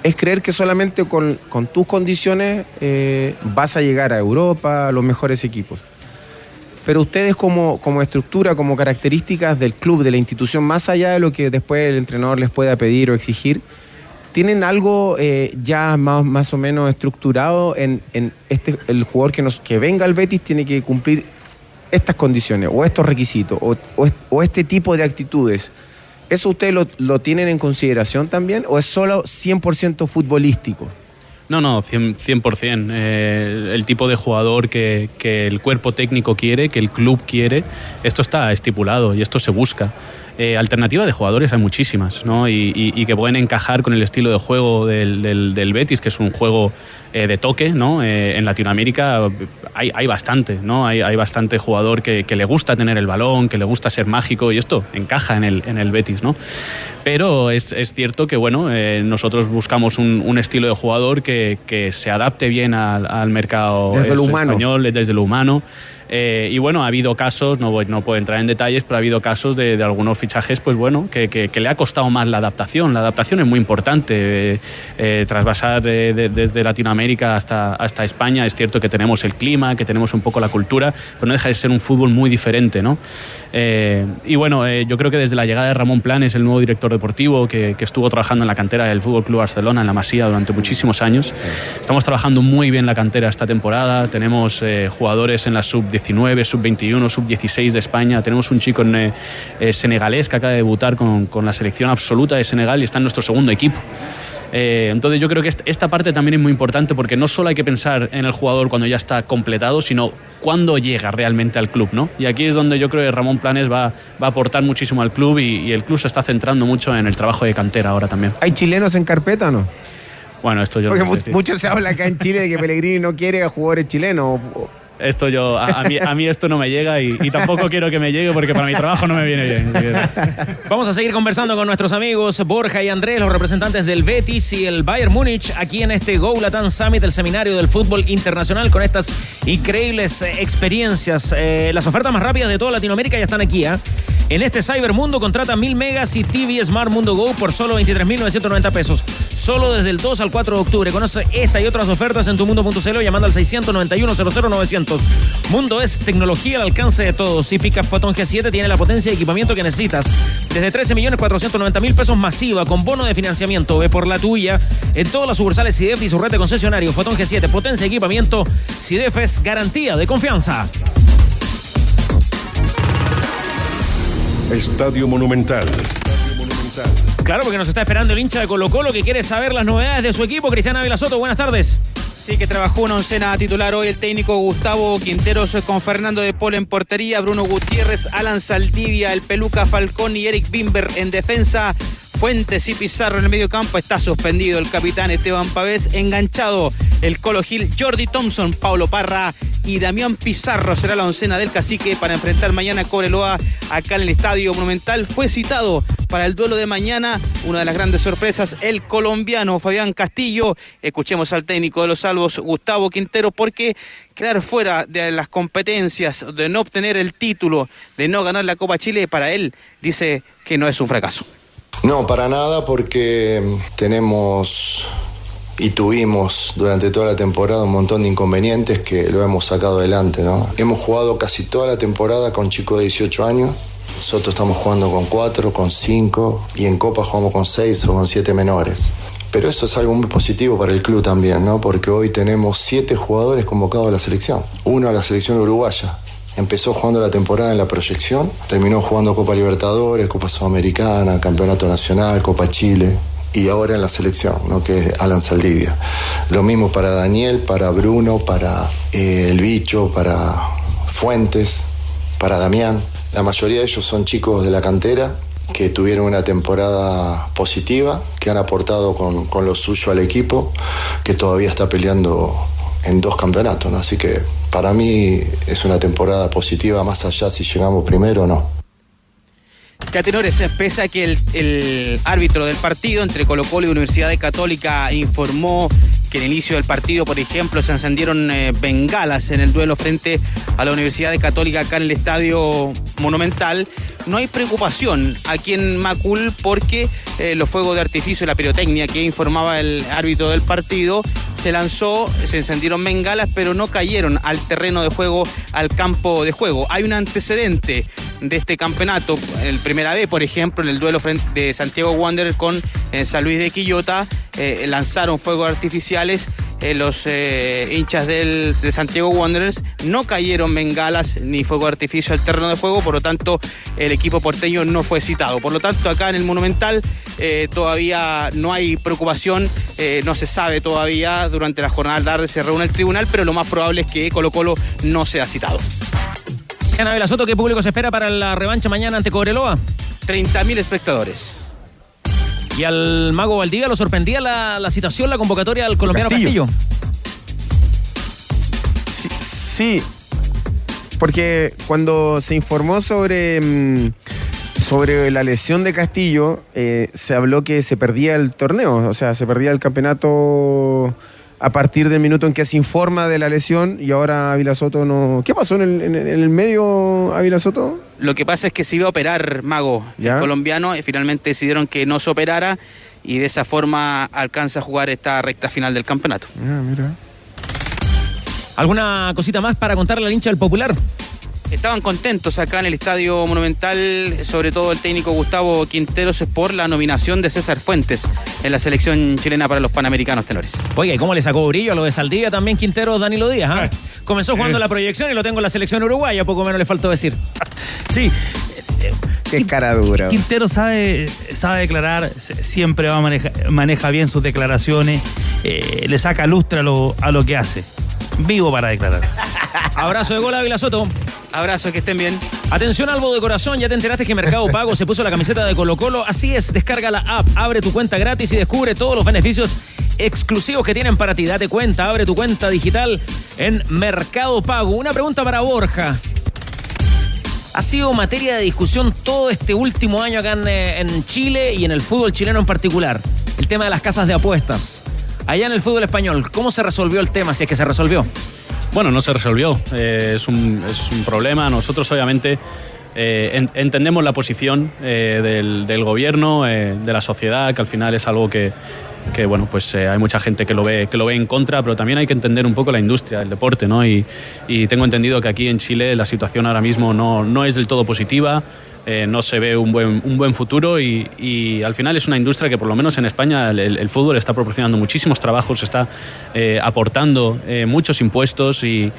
Speaker 11: es creer que solamente con, tus condiciones eh, vas a llegar a Europa, a los mejores equipos. Pero ustedes como, como estructura, como características del club, de la institución, más allá de lo que después el entrenador les pueda pedir o exigir, ¿tienen algo eh, ya más, más o menos estructurado en, en este, el jugador que, nos, que venga al Betis tiene que cumplir estas condiciones o estos requisitos o, o est- o este tipo de actitudes? ¿Eso ustedes lo, lo tienen en consideración también o es solo 100% futbolístico?
Speaker 16: No, no, 100%. 100%. Eh, el tipo de jugador que, que el cuerpo técnico quiere, que el club quiere, esto está estipulado y esto se busca. Eh, alternativa de jugadores hay muchísimas, ¿no? Y, que pueden encajar con el estilo de juego del- del Betis, que es un juego eh, de toque, ¿no? Eh, en Latinoamérica hay, hay bastante, ¿no? Hay, hay bastante jugador que, que le gusta tener el balón, que le gusta ser mágico y esto encaja en el, en el Betis, ¿no? Pero es, es cierto que, bueno, eh, nosotros buscamos un, un estilo de jugador que, que se adapte bien al, al mercado
Speaker 11: Desde
Speaker 16: español, desde lo humano. Eh, y bueno, ha habido casos, no, voy, no puedo entrar en detalles, pero ha habido casos de, algunos fichajes, pues bueno, que, le ha costado más la adaptación. La adaptación es muy importante. eh, eh, trasvasar de- desde Latinoamérica hasta, hasta España, es cierto que tenemos el clima, que tenemos un poco la cultura, pero no deja de ser un fútbol muy diferente, ¿no? Eh, y bueno, eh, yo creo que desde la llegada de Ramón Planes, el nuevo director deportivo, que, estuvo trabajando en la cantera del Fútbol Club Barcelona, en la Masía, durante muchísimos años, estamos trabajando muy bien la cantera esta temporada. Tenemos eh, jugadores en la sub-19, sub-21, sub-16 de España. Tenemos un chico en, senegalés que acaba de debutar con, con la selección absoluta de Senegal y está en nuestro segundo equipo. Eh, entonces yo creo que est- esta parte también es muy importante porque no solo hay que pensar en el jugador cuando ya está completado, sino cuándo llega realmente al club, ¿no? Y aquí es donde yo creo que Ramón Planes va, va a aportar muchísimo al club y, y el club se está centrando mucho en el trabajo de cantera ahora también.
Speaker 11: ¿Hay chilenos en carpeta o no?
Speaker 16: Bueno, esto yo
Speaker 11: Porque
Speaker 16: no sé decir.
Speaker 11: se habla acá en Chile de que Pellegrini no quiere a jugadores chilenos.
Speaker 16: Esto yo, a, mí, a mí esto no me llega y, tampoco quiero que me llegue porque para mi trabajo no me viene bien.
Speaker 9: Vamos a seguir conversando con nuestros amigos Borja y Andrés, los representantes del Betis y el Bayern Múnich, aquí en este Go Summit, el seminario del fútbol internacional, con estas increíbles eh, experiencias. Eh, las ofertas más rápidas de toda Latinoamérica ya están aquí. ¿ah? En este Cybermundo contrata 1000 megas y TV Smart Mundo Go por solo 23.990 pesos. Solo desde el 2 al 4 de octubre. Conoce esta y otras ofertas en tumundo.cl llamando al 691 00900. Mundo es tecnología al alcance de todos. Y Pickup Photon G7 tiene la potencia y equipamiento que necesitas. Desde 13.490.000 pesos masiva con bono de financiamiento. Ve por la tuya en todas las sucursales CIDEF y su red de concesionario. Photon G7, potencia equipamiento. CIDEF es garantía de confianza.
Speaker 7: Estadio Monumental.
Speaker 9: Claro, porque nos está esperando el hincha de Colo Colo que quiere saber las novedades de su equipo. Cristiana Ávila Soto, buenas tardes.
Speaker 18: Sí, que trabajó una oncena titular hoy el técnico Gustavo Quinteros con Fernando de Polo en portería, Bruno Gutiérrez, Alan Saldivia, el Peluca Falcón y Eric Bimber en defensa. Fuentes y Pizarro en el medio campo. Está suspendido el capitán Esteban Pavés. Enganchado el Colo Gil, Jordi Thompson, Paulo Parra y Damián Pizarro será la oncena del cacique para enfrentar mañana a Cobreloa acá en el Estadio Monumental. Fue citado para el duelo de mañana. Una de las grandes sorpresas, el colombiano Fabián Castillo. Escuchemos al técnico de los salvos, Gustavo Quintero, porque quedar fuera de las competencias, de no obtener el título, de no ganar la Copa Chile, para él dice que no es un fracaso.
Speaker 4: No, para nada, porque tenemos y tuvimos durante toda la temporada un montón de inconvenientes que lo hemos sacado adelante, ¿no? Hemos jugado casi toda la temporada con chicos de 18 años. Nosotros estamos jugando con 4, con 5 y en Copa jugamos con 6 o con 7 menores. Pero eso es algo muy positivo para el club también, ¿no? Porque hoy tenemos 7 jugadores convocados a la selección. Uno a la selección uruguaya, Empezó jugando la temporada en la proyección, terminó jugando Copa Libertadores, Copa Sudamericana, Campeonato Nacional, Copa Chile y ahora en la selección, ¿no? que es Alan Saldivia. Lo mismo para Daniel, para Bruno, para eh, El Bicho, para Fuentes, para Damián. La mayoría de ellos son chicos de la cantera que tuvieron una temporada positiva, que han aportado con, con lo suyo al equipo, que todavía está peleando en dos campeonatos. Así que para mí es una temporada positiva, más allá si llegamos primero o no.
Speaker 18: Catenores, pese a que el, el árbitro del partido entre Colo Colo y Universidad de Católica informó que en el inicio del partido, por ejemplo, se encendieron eh, bengalas en el duelo frente a la Universidad Católica acá en el Estadio Monumental, no hay preocupación aquí en Macul porque eh, los fuegos de artificio y la pirotecnia que informaba el árbitro del partido se lanzó, se encendieron bengalas, pero no cayeron al terreno de juego, al campo de juego. Hay un antecedente de este campeonato, el primera vez, por ejemplo, en el duelo de Santiago Wanderers con eh, San Luis de Quillota, lanzaron fuegos eh, los eh, hinchas del, de Santiago Wanderers no cayeron bengalas ni fuego de artificio al terreno de juego, por lo tanto el equipo porteño no fue citado. Por lo tanto, acá en el Monumental eh, todavía no hay preocupación, eh, no se sabe todavía, durante la jornada de tarde se reúne el tribunal, pero lo más probable es que Colo Colo no sea citado.
Speaker 9: Ana Soto, ¿qué público se espera para la revancha mañana ante Cobreloa?
Speaker 18: 30.000 espectadores.
Speaker 9: ¿Y al Mago Valdivia lo sorprendía la, la situación, la convocatoria al colombiano
Speaker 11: Castillo.
Speaker 9: Castillo?
Speaker 11: Sí, porque cuando se informó sobre, mm, sobre la lesión de Castillo, eh, se habló que se perdía el torneo, o sea, se perdía el campeonato a partir del minuto en que se informa de la lesión y ahora Ávila Soto no... ¿Qué pasó en el, en medio Ávila Soto?
Speaker 18: Lo que pasa es que se iba a operar Mago, el colombiano, y finalmente decidieron que no se operara y de esa forma alcanza a jugar esta recta final del campeonato.
Speaker 9: ¿Alguna cosita más para contarle al hincha del Popular?
Speaker 18: Estaban contentos acá en el Estadio Monumental, sobre todo el técnico Gustavo Quinteros, por la nominación de César Fuentes en la selección chilena para los Panamericanos Tenores.
Speaker 9: Oye, ¿y ¿cómo le sacó brillo a lo de Saldivia también Quintero Danilo Díaz? ah? Comenzó jugando la proyección y lo tengo en la selección uruguaya, poco menos le faltó decir. Sí,
Speaker 11: Qué cara dura.
Speaker 12: Quintero sabe, sabe declarar, siempre va a maneja, maneja bien sus declaraciones, eh, le saca lustre a lo, a lo que hace. Vivo para declarar.
Speaker 9: Abrazo de gol a Ávila Soto.
Speaker 18: Abrazo, que estén bien.
Speaker 9: Atención, Albo de corazón, ya te enteraste que Mercado Pago se puso la camiseta de Colo Colo. Así es, descarga la app, abre tu cuenta gratis y descubre todos los beneficios exclusivos que tienen para ti. Date cuenta, abre tu cuenta digital en Mercado Pago. Una pregunta para Borja. Ha sido materia de discusión todo este último año acá en, eh, en Chile y en el fútbol chileno en particular. El tema de las casas de apuestas. Allá en el fútbol español, ¿cómo se resolvió el tema? Si es que se resolvió.
Speaker 16: Bueno, no se resolvió. Eh, es, un, es un problema. Nosotros, obviamente, eh, en- entendemos la posición del, gobierno, de la sociedad, que al final es algo que, que, bueno, pues eh, hay mucha gente que lo, ve, que lo ve en contra, pero también hay que entender un poco la industria del deporte, ¿no? Y, y tengo entendido que aquí en Chile la situación ahora mismo no, no es del todo positiva. eh, no se ve un buen, un buen futuro y, al final es una industria que por lo menos en España el, fútbol está proporcionando muchísimos trabajos, está eh, aportando muchos impuestos y,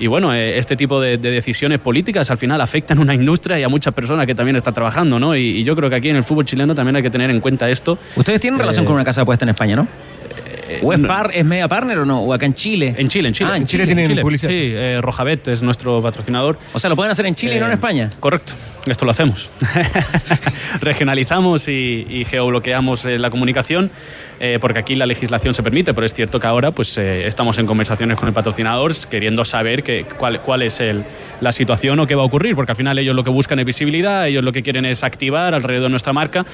Speaker 16: y bueno, eh, este tipo de, de decisiones políticas al final afectan a una industria y a muchas personas que también están trabajando, ¿no? Y, y yo creo que aquí en el fútbol chileno también hay que tener en cuenta esto.
Speaker 9: Ustedes tienen relación
Speaker 16: Eh,
Speaker 9: con una casa de apuestas en España, ¿no? ¿O es,
Speaker 16: no.
Speaker 9: par, es media partner o no? ¿O acá en Chile?
Speaker 16: En Chile, en Chile.
Speaker 9: Ah, en
Speaker 16: En
Speaker 9: Chile,
Speaker 16: Chile,
Speaker 9: en
Speaker 16: tienen
Speaker 9: Chile.
Speaker 16: Sí, eh, Rojabet es nuestro patrocinador.
Speaker 9: O sea, lo pueden hacer en Chile y no en
Speaker 16: Eh,
Speaker 9: España.
Speaker 16: Correcto, esto lo hacemos. Regionalizamos y, y geobloqueamos eh, la comunicación. eh, porque aquí la legislación se permite, pero es cierto que ahora pues, eh, estamos en conversaciones con el patrocinador queriendo saber que, cuál, cuál es el- la situación o qué va a ocurrir, porque al final ellos lo que buscan es visibilidad, ellos lo que quieren es activar alrededor de nuestra marca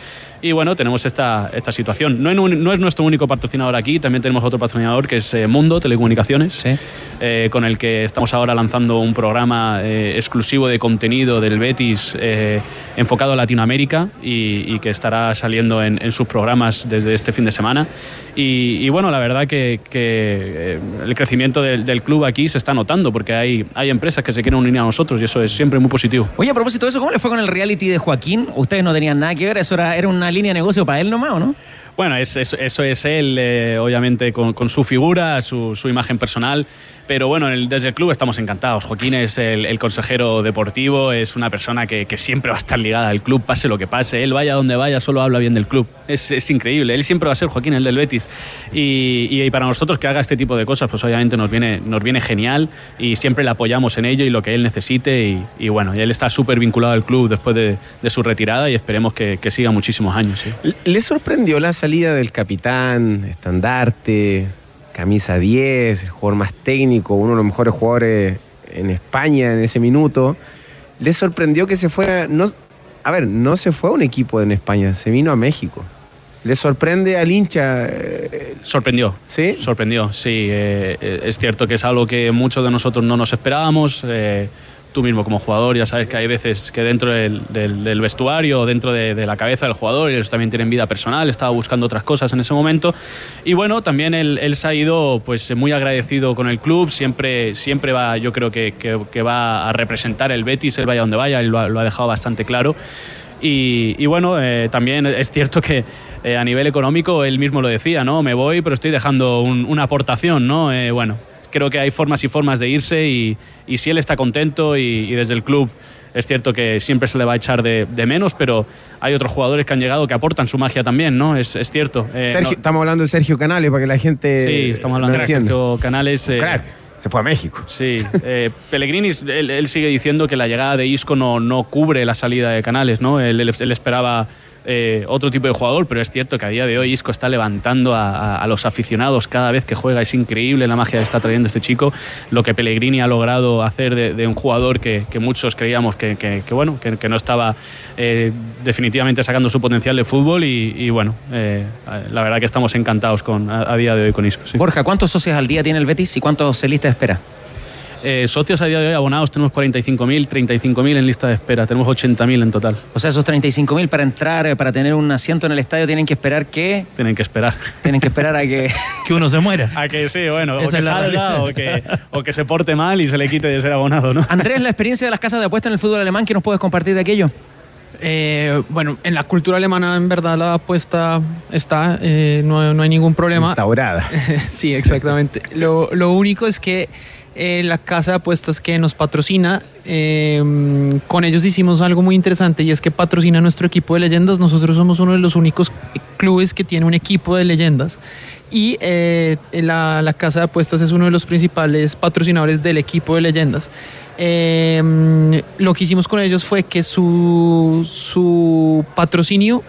Speaker 16: y bueno, tenemos esta, esta situación. No, un- no es nuestro único patrocinador aquí, también tenemos otro patrocinador que es eh, Mundo Telecomunicaciones, eh, con el que estamos ahora lanzando un programa eh, exclusivo de contenido del Betis eh, enfocado a Latinoamérica y, y que estará saliendo en, en sus programas desde este fin de semana. Y, y bueno, la verdad que, que, eh, el crecimiento del, del club aquí se está notando porque hay, hay empresas que se quieren unir a nosotros y eso es siempre muy positivo.
Speaker 9: Oye, a propósito de eso, ¿cómo le fue con el reality de Joaquín? Ustedes no tenían nada que ver, eso era, era una línea de negocio para él nomás, ¿o no?
Speaker 16: Bueno, es, es- eso es él, eh, obviamente, con, con su figura, su, su imagen personal. Pero bueno, desde el club estamos encantados. Joaquín es el, consejero deportivo, es una persona que, siempre va a estar ligada al club, pase lo que pase. Él vaya donde vaya, solo habla bien del club. Es, increíble. Él siempre va a ser Joaquín, el del Betis. Y, para nosotros que haga este tipo de cosas, pues obviamente nos viene, nos viene genial y siempre le apoyamos en ello y lo que él necesite. Y, y bueno, él está súper vinculado al club después de, su retirada y esperemos que, siga muchísimos años.
Speaker 11: ¿Le sorprendió la salida del capitán, estandarte, camisa 10, el jugador más técnico, uno de los mejores jugadores en España en ese minuto? ¿Le sorprendió que se fuera? No, a ver, no se fue a un equipo en España, se vino a México. ¿Le sorprende al hincha?
Speaker 16: Sorprendió.
Speaker 11: ¿Sí?
Speaker 16: Sorprendió, sí. eh, eh, es cierto que es algo que muchos de nosotros no nos esperábamos. eh, tú mismo como jugador ya sabes que hay veces que dentro del, del- del vestuario, dentro de, de la cabeza del jugador, ellos también tienen vida personal, estaba buscando otras cosas en ese momento. Y bueno, también él, él se ha ido pues muy agradecido con el club, siempre, siempre va, yo creo que, que- que va a representar el Betis, él vaya donde vaya, él lo ha, lo ha dejado bastante claro. Y, y bueno, eh, también es cierto que eh, a nivel económico él mismo lo decía, ¿no? Me voy, pero estoy dejando un- una aportación, ¿no? Eh, bueno, creo que hay formas y formas de irse y, y si él está contento y, y desde el club es cierto que siempre se le va a echar de, de menos, pero hay otros jugadores que han llegado que aportan su magia también, ¿no? Es, es cierto. Eh,
Speaker 11: Sergio-
Speaker 16: no-
Speaker 11: Estamos hablando de Sergio Canales para que la gente.
Speaker 16: Sí, estamos hablando de. Sergio Canales. eh,
Speaker 11: Crack. Se fue a México.
Speaker 16: Sí, eh, Pellegrini, él, él sigue diciendo que la llegada de Isco no, no cubre la salida de Canales, ¿no? Él, él- él esperaba eh, otro tipo de jugador, pero es cierto que a día de hoy Isco está levantando a, los aficionados cada vez que juega. Es increíble la magia que está trayendo este chico, lo que Pellegrini ha logrado hacer de, un jugador que, muchos creíamos que, bueno, que, no estaba eh, definitivamente sacando su potencial de fútbol y, bueno, eh, la verdad que estamos encantados con, a, día de hoy con Isco.
Speaker 9: Borja, ¿cuántos socios al día tiene el Betis y cuántos en lista de espera?
Speaker 16: Eh, socios a día de hoy abonados tenemos 45.000, 35.000 en lista de espera, tenemos 80.000 en total.
Speaker 9: O sea, esos 35.000 para entrar, eh, para tener un asiento en el estadio, tienen que esperar que...
Speaker 16: Tienen que esperar.
Speaker 9: Tienen que esperar a que...
Speaker 12: que uno se muera.
Speaker 16: A que sí, bueno, o que salga o que, o que se porte mal y se le quite de ser abonado, ¿no?
Speaker 9: Andrés, la experiencia de las casas de apuesta en el fútbol alemán, ¿qué nos puedes compartir de aquello?
Speaker 17: Eh, bueno, en la cultura alemana en verdad la apuesta está, eh, no, no hay ningún problema.
Speaker 11: Instaurada.
Speaker 17: sí, exactamente. Lo, lo único es que eh, la casa de apuestas que nos patrocina, eh, con ellos hicimos algo muy interesante y es que patrocina nuestro equipo de leyendas. Nosotros somos uno de los únicos clubes que tiene un equipo de leyendas. Y eh, la, la casa de apuestas es uno de los principales patrocinadores del equipo de leyendas. Eh, lo que hicimos con ellos fue que su, su patrocinio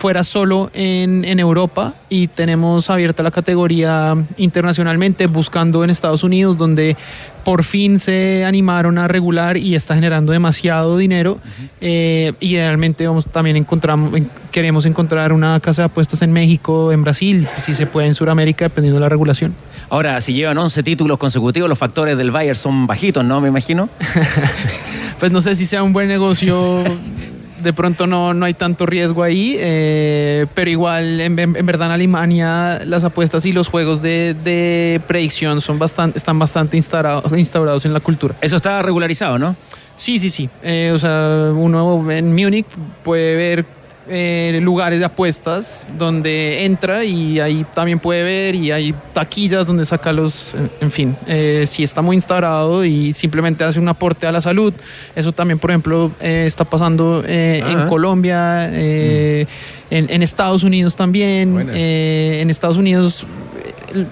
Speaker 17: fuera solo en, en Europa y tenemos abierta la categoría internacionalmente buscando en Estados Unidos donde por fin se animaron a regular y está generando demasiado dinero Eh, idealmente vamos también encontramos en- queremos encontrar una casa de apuestas en México en Brasil si se puede en Sudamérica dependiendo de la regulación
Speaker 9: Ahora, si llevan 11 títulos consecutivos, los factores del Bayern son bajitos, ¿no? Me imagino.
Speaker 17: pues no sé si sea un buen negocio. De pronto no, no hay tanto riesgo ahí, eh, pero igual en, verdad en Alemania las apuestas y los juegos de, de predicción son bastante, están bastante instaurados, instaurados en la cultura.
Speaker 9: Eso está regularizado, ¿no?
Speaker 17: Sí, sí, sí. Eh, o sea, uno en Múnich puede ver eh, lugares de apuestas donde entra y ahí también puede ver y hay taquillas donde saca los, en- fin, eh, sí está muy instaurado y simplemente hace un aporte a la salud. Eso también, por ejemplo, eh, está pasando eh, en. Colombia, eh, en, en Estados Unidos también. Eh, en Estados Unidos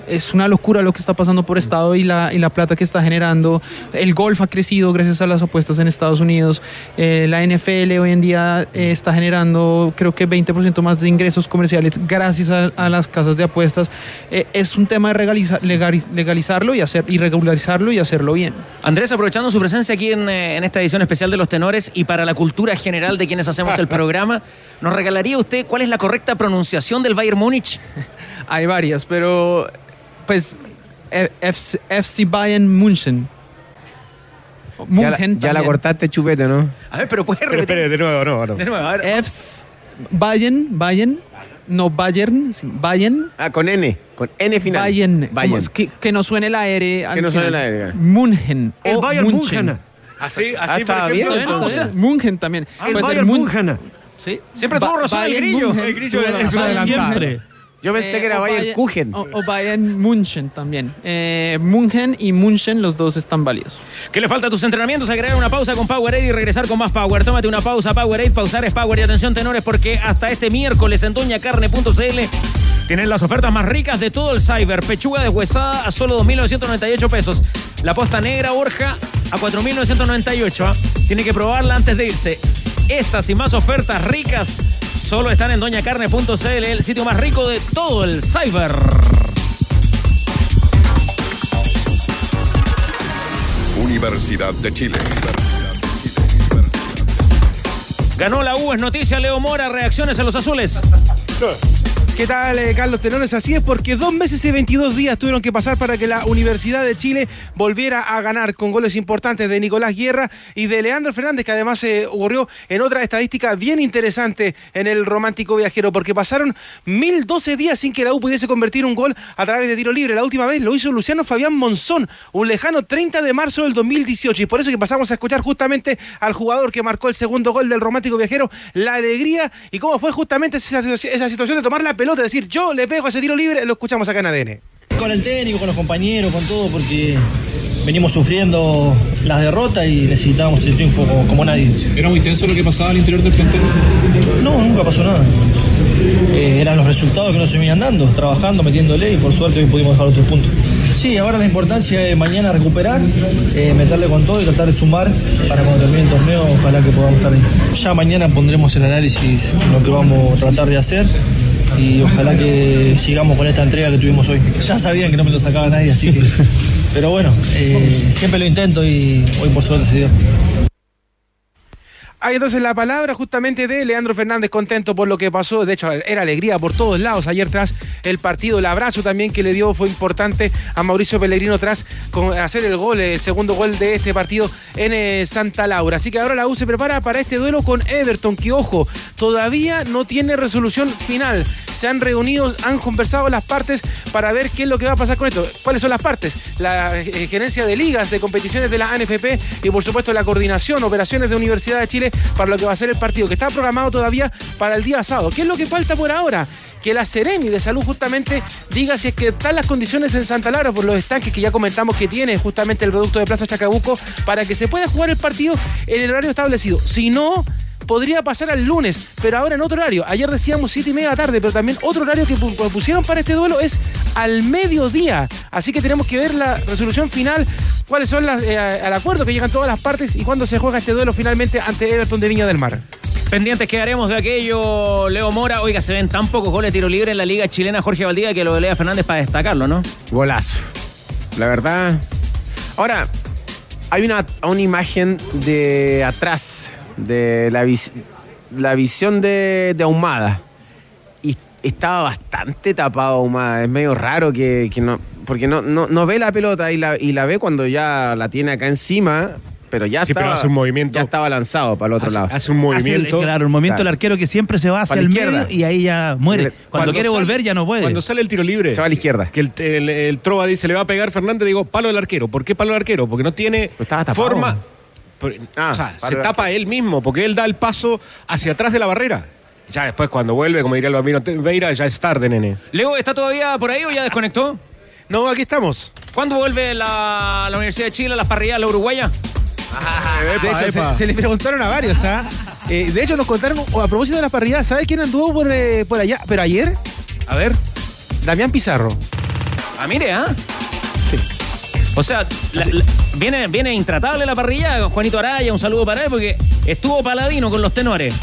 Speaker 17: es una locura lo que está pasando por estado y la, y la plata que está generando. El golf ha crecido gracias a las apuestas en Estados Unidos. Eh, la NFL hoy en día eh, está generando creo que 20% más de ingresos comerciales gracias a, a las casas de apuestas. Eh, es un tema de legaliza- legaliz- legalizarlo y, hacer, y regularizarlo y hacerlo bien.
Speaker 9: Andrés, aprovechando su presencia aquí en, en esta edición especial de Los Tenores y para la cultura general de quienes hacemos el programa, ¿nos regalaría usted cuál es la correcta pronunciación del Bayern Múnich?
Speaker 17: Hay varias, pero pues eh, FC, FC Bayern München.
Speaker 11: Ya, la,
Speaker 17: München
Speaker 11: ya la cortaste chupete, ¿no?
Speaker 9: A ver, pero puede
Speaker 10: Pero espere, de nuevo, no, no.
Speaker 9: De nuevo, a ver.
Speaker 17: FC Bayern, Bayern, no Bayern, Bayern.
Speaker 11: Ah, con N, con N final.
Speaker 17: Bayern,
Speaker 11: Bayern.
Speaker 17: es que, que no suene la R. al
Speaker 11: Que no suene la R.
Speaker 17: München.
Speaker 11: El
Speaker 17: o
Speaker 11: Bayern
Speaker 17: München.
Speaker 10: Así,
Speaker 11: Ah,
Speaker 10: así
Speaker 11: estaba
Speaker 10: por
Speaker 11: bien, entonces.
Speaker 17: München también.
Speaker 15: El
Speaker 17: Puede ser
Speaker 15: Bayern München.
Speaker 17: Sí.
Speaker 9: Siempre
Speaker 17: Ba-
Speaker 9: razón el grillo.
Speaker 17: München.
Speaker 10: El grillo es
Speaker 17: razón.
Speaker 10: un adelantado.
Speaker 12: Siempre.
Speaker 11: Yo pensé que era Bayern Kuchen.
Speaker 17: O, o Bayern München también. Eh, München y München, los dos están válidos.
Speaker 9: ¿Qué le falta a tus entrenamientos? Agregar una pausa con Powerade y regresar con más Power. Tómate una pausa, Powerade. Pausar es Power. Y atención, tenores, porque hasta este miércoles en doñacarne.cl tienen las ofertas más ricas de todo el cyber. Pechuga deshuesada a solo 2.998 pesos. La posta negra, Borja, a 4.998. ¿ah? Tiene que probarla antes de irse. Estas y más ofertas ricas solo están en doñacarne.cl, el sitio más rico de todo el cyber.
Speaker 7: Universidad de Chile.
Speaker 9: Ganó la U, es noticia. Leo Mora, reacciones a los azules.
Speaker 19: ¿Qué tal, eh, Carlos Tenores? Así es, porque dos meses y 22 días tuvieron que pasar para que la Universidad de Chile volviera a ganar con goles importantes de Nicolás Guerra y de Leandro Fernández, que además se ocurrió en otra estadística bien interesante en el romántico viajero, porque pasaron 1012 días sin que la U pudiese convertir un gol a través de tiro libre. La última vez lo hizo Luciano Fabián Monzón, un lejano 30 de marzo del 2018. Y por eso que pasamos a escuchar justamente al jugador que marcó el segundo gol del romántico viajero, la alegría y cómo fue justamente esa situación de tomar la pelota, decir yo le pego ese tiro libre, lo escuchamos acá en ADN.
Speaker 20: Con el técnico, con los compañeros, con todo, porque venimos sufriendo las derrotas y necesitábamos el triunfo como, como nadie.
Speaker 21: ¿Era muy tenso lo que pasaba al interior del plantel?
Speaker 20: No, nunca pasó nada. Eh, eran los resultados que no se venían dando, trabajando, metiéndole y por suerte hoy pudimos dejar otros puntos. Sí, ahora la importancia es mañana recuperar, eh, meterle con todo y tratar de sumar para cuando termine el torneo, ojalá que podamos estar ahí. Ya mañana pondremos el análisis lo que vamos a tratar de hacer y ojalá que sigamos con esta entrega que tuvimos hoy. Ya sabían que no me lo sacaba nadie, así que... Pero bueno, eh, siempre lo intento y hoy por suerte se dio.
Speaker 19: Hay entonces la palabra justamente de Leandro Fernández, contento por lo que pasó. De hecho, era alegría por todos lados ayer tras el partido. El abrazo también que le dio fue importante a Mauricio Pellegrino tras hacer el gol, el segundo gol de este partido en eh, Santa Laura. Así que ahora la U se prepara para este duelo con Everton, que ojo, todavía no tiene resolución final. Se han reunido, han conversado las partes para ver qué es lo que va a pasar con esto. ¿Cuáles son las partes? La eh, gerencia de ligas, de competiciones de la ANFP y por supuesto la coordinación, operaciones de Universidad de Chile para lo que va a ser el partido, que está programado todavía para el día sábado. ¿Qué es lo que falta por ahora? Que la Seremi de Salud justamente diga si es que están las condiciones en Santa Laura por los estanques que ya comentamos que tiene justamente el producto de Plaza Chacabuco para que se pueda jugar el partido en el horario establecido. Si no, podría pasar al lunes, pero ahora en otro horario. Ayer decíamos 7 y media de la tarde, pero también otro horario que pu- pusieron para este duelo es al mediodía. Así que tenemos que ver la resolución final, cuáles son las, eh, al acuerdo que llegan todas las partes y cuándo se juega este duelo finalmente ante Everton de Viña del Mar.
Speaker 9: Pendientes quedaremos de aquello, Leo Mora. Oiga, se ven tan pocos goles de tiro libre en la liga chilena, Jorge Valdía, que lo de Lea Fernández para destacarlo, ¿no?
Speaker 11: Golazo. La verdad. Ahora, hay una, una imagen de atrás de la, vis- la visión de, de Ahumada. Y estaba bastante tapado Ahumada. Es medio raro que, que no. Porque no, no, no ve la pelota y la, y la ve cuando ya la tiene acá encima. Pero ya
Speaker 10: Sí, pero
Speaker 11: estaba,
Speaker 10: hace un movimiento.
Speaker 11: Ya estaba lanzado para el otro
Speaker 10: Hace-
Speaker 11: lado.
Speaker 10: hace un movimiento.
Speaker 12: Hace, claro, el movimiento del arquero que siempre se va hacia el medio y ahí ya muere. Cuando, quiere
Speaker 10: sale-
Speaker 12: volver ya no puede.
Speaker 10: Cuando sale el tiro libre.
Speaker 11: Se va a la izquierda.
Speaker 10: Que el, el- el Trova dice, le va a pegar Fernández, digo, palo del arquero. ¿Por qué palo del arquero? Porque no tiene forma.
Speaker 11: Ah,
Speaker 10: o sea, se tapa él mismo, porque él da el paso hacia atrás de la barrera. Ya después, cuando vuelve, como diría el bambino Veira, ya es tarde, nene.
Speaker 9: Leo, ¿está todavía por ahí o ya desconectó?
Speaker 19: No, aquí estamos.
Speaker 9: ¿Cuándo vuelve la, la Universidad de Chile a las parrillas, la uruguaya?
Speaker 19: de hecho, se, se le preguntaron a varios, ¿ah? Eh, de hecho, nos contaron, o a propósito de las parrilladas, ¿sabes quién anduvo por, eh, por allá? Pero ayer,
Speaker 9: A ver.
Speaker 19: Damián Pizarro.
Speaker 9: Ah, mire, ¿ah? O sea, la- la- viene, viene intratable la parrilla. Juanito Araya, un saludo para él porque estuvo paladino con los tenores.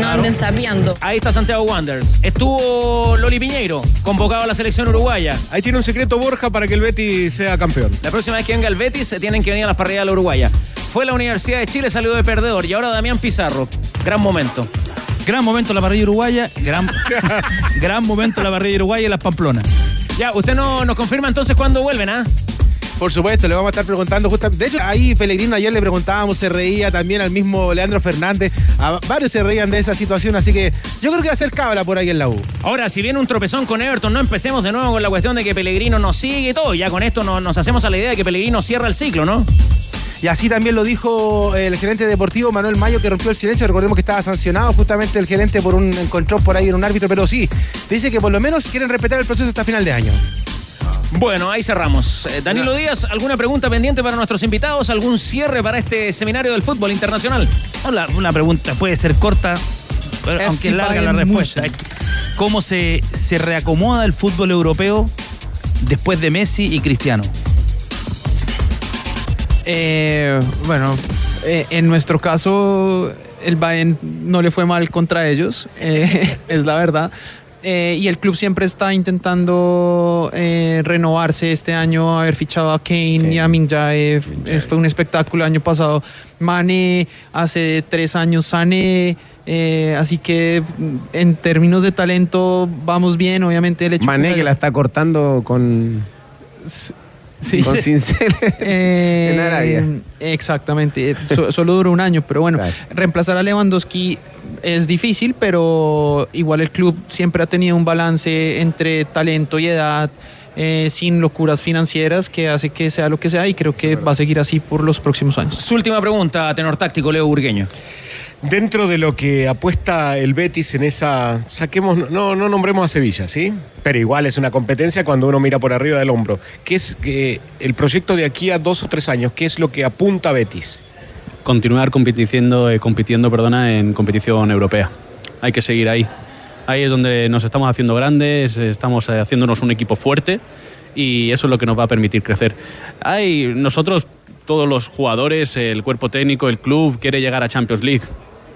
Speaker 22: No anden sapeando.
Speaker 9: Ahí está Santiago Wanderers. Estuvo Loli Piñeiro, convocado a la selección uruguaya.
Speaker 10: Ahí tiene un secreto Borja para que el Betis sea campeón.
Speaker 9: La próxima vez que venga el Betis, se tienen que venir a las parrillas de la uruguaya. Fue la Universidad de Chile, salió de perdedor. Y ahora Damián Pizarro. Gran momento.
Speaker 12: Gran momento la parrilla uruguaya, gran, gran momento la parrilla uruguaya y las Pamplonas.
Speaker 9: Ya, usted no, nos confirma entonces cuándo vuelven, ¿ah?
Speaker 19: Por supuesto, le vamos a estar preguntando justamente. De hecho, ahí Pellegrino ayer le preguntábamos, se reía también al mismo Leandro Fernández. A varios se reían de esa situación, así que yo creo que va a ser cábala por ahí en la U.
Speaker 9: Ahora, si viene un tropezón con Everton, no empecemos de nuevo con la cuestión de que Pellegrino nos sigue y todo. Ya con esto no- nos hacemos a la idea de que Pellegrino cierra el ciclo, ¿no?
Speaker 19: Y así también lo dijo el gerente deportivo Manuel Mayo, que rompió el silencio. Recordemos que estaba sancionado justamente el gerente por un encontrón por ahí en un árbitro, pero sí, dice que por lo menos quieren respetar el proceso hasta final de año.
Speaker 9: Bueno, ahí cerramos. Eh, Danilo Díaz, ¿alguna pregunta pendiente para nuestros invitados? ¿Algún cierre para este seminario del fútbol internacional?
Speaker 12: Hola, una pregunta puede ser corta, pero
Speaker 9: FC
Speaker 12: aunque larga la respuesta. ¿Cómo se, se reacomoda el fútbol europeo después de Messi y Cristiano?
Speaker 17: Eh, bueno, eh, en nuestro caso, el Bayern no le fue mal contra ellos, eh, es la verdad. Eh, y el club siempre está intentando eh, renovarse este año, haber fichado a Kane y a Min Jae. eh, Fue un espectáculo el año pasado. Mane, hace tres años Sané. eh, así que mm, en términos de talento vamos bien, obviamente el hecho
Speaker 11: Mané
Speaker 17: se-
Speaker 11: que la está cortando con.
Speaker 17: Sí.
Speaker 11: Con Sincere
Speaker 17: Eh,
Speaker 11: en Arabia.
Speaker 17: Exactamente, eh, so- solo duró un año, pero bueno, reemplazar a Lewandowski es difícil, pero igual el club siempre ha tenido un balance entre talento y edad, eh, sin locuras financieras, que hace que sea lo que sea y creo que va a seguir así por los próximos años.
Speaker 9: Su última pregunta, tenor táctico, Leo Burgueño.
Speaker 10: Dentro de lo que apuesta el Betis en esa. Saquemos. No, no nombremos a Sevilla, ¿sí? Pero igual es una competencia cuando uno mira por arriba del hombro. ¿Qué es que el proyecto de aquí a dos o tres años? ¿Qué es lo que apunta Betis?
Speaker 16: Continuar compitiendo, eh, compitiendo perdona, en competición europea. Hay que seguir ahí. Ahí es donde nos estamos haciendo grandes, estamos eh, haciéndonos un equipo fuerte y eso es lo que nos va a permitir crecer. Hay nosotros todos los jugadores, el cuerpo técnico, el club quiere llegar a Champions League.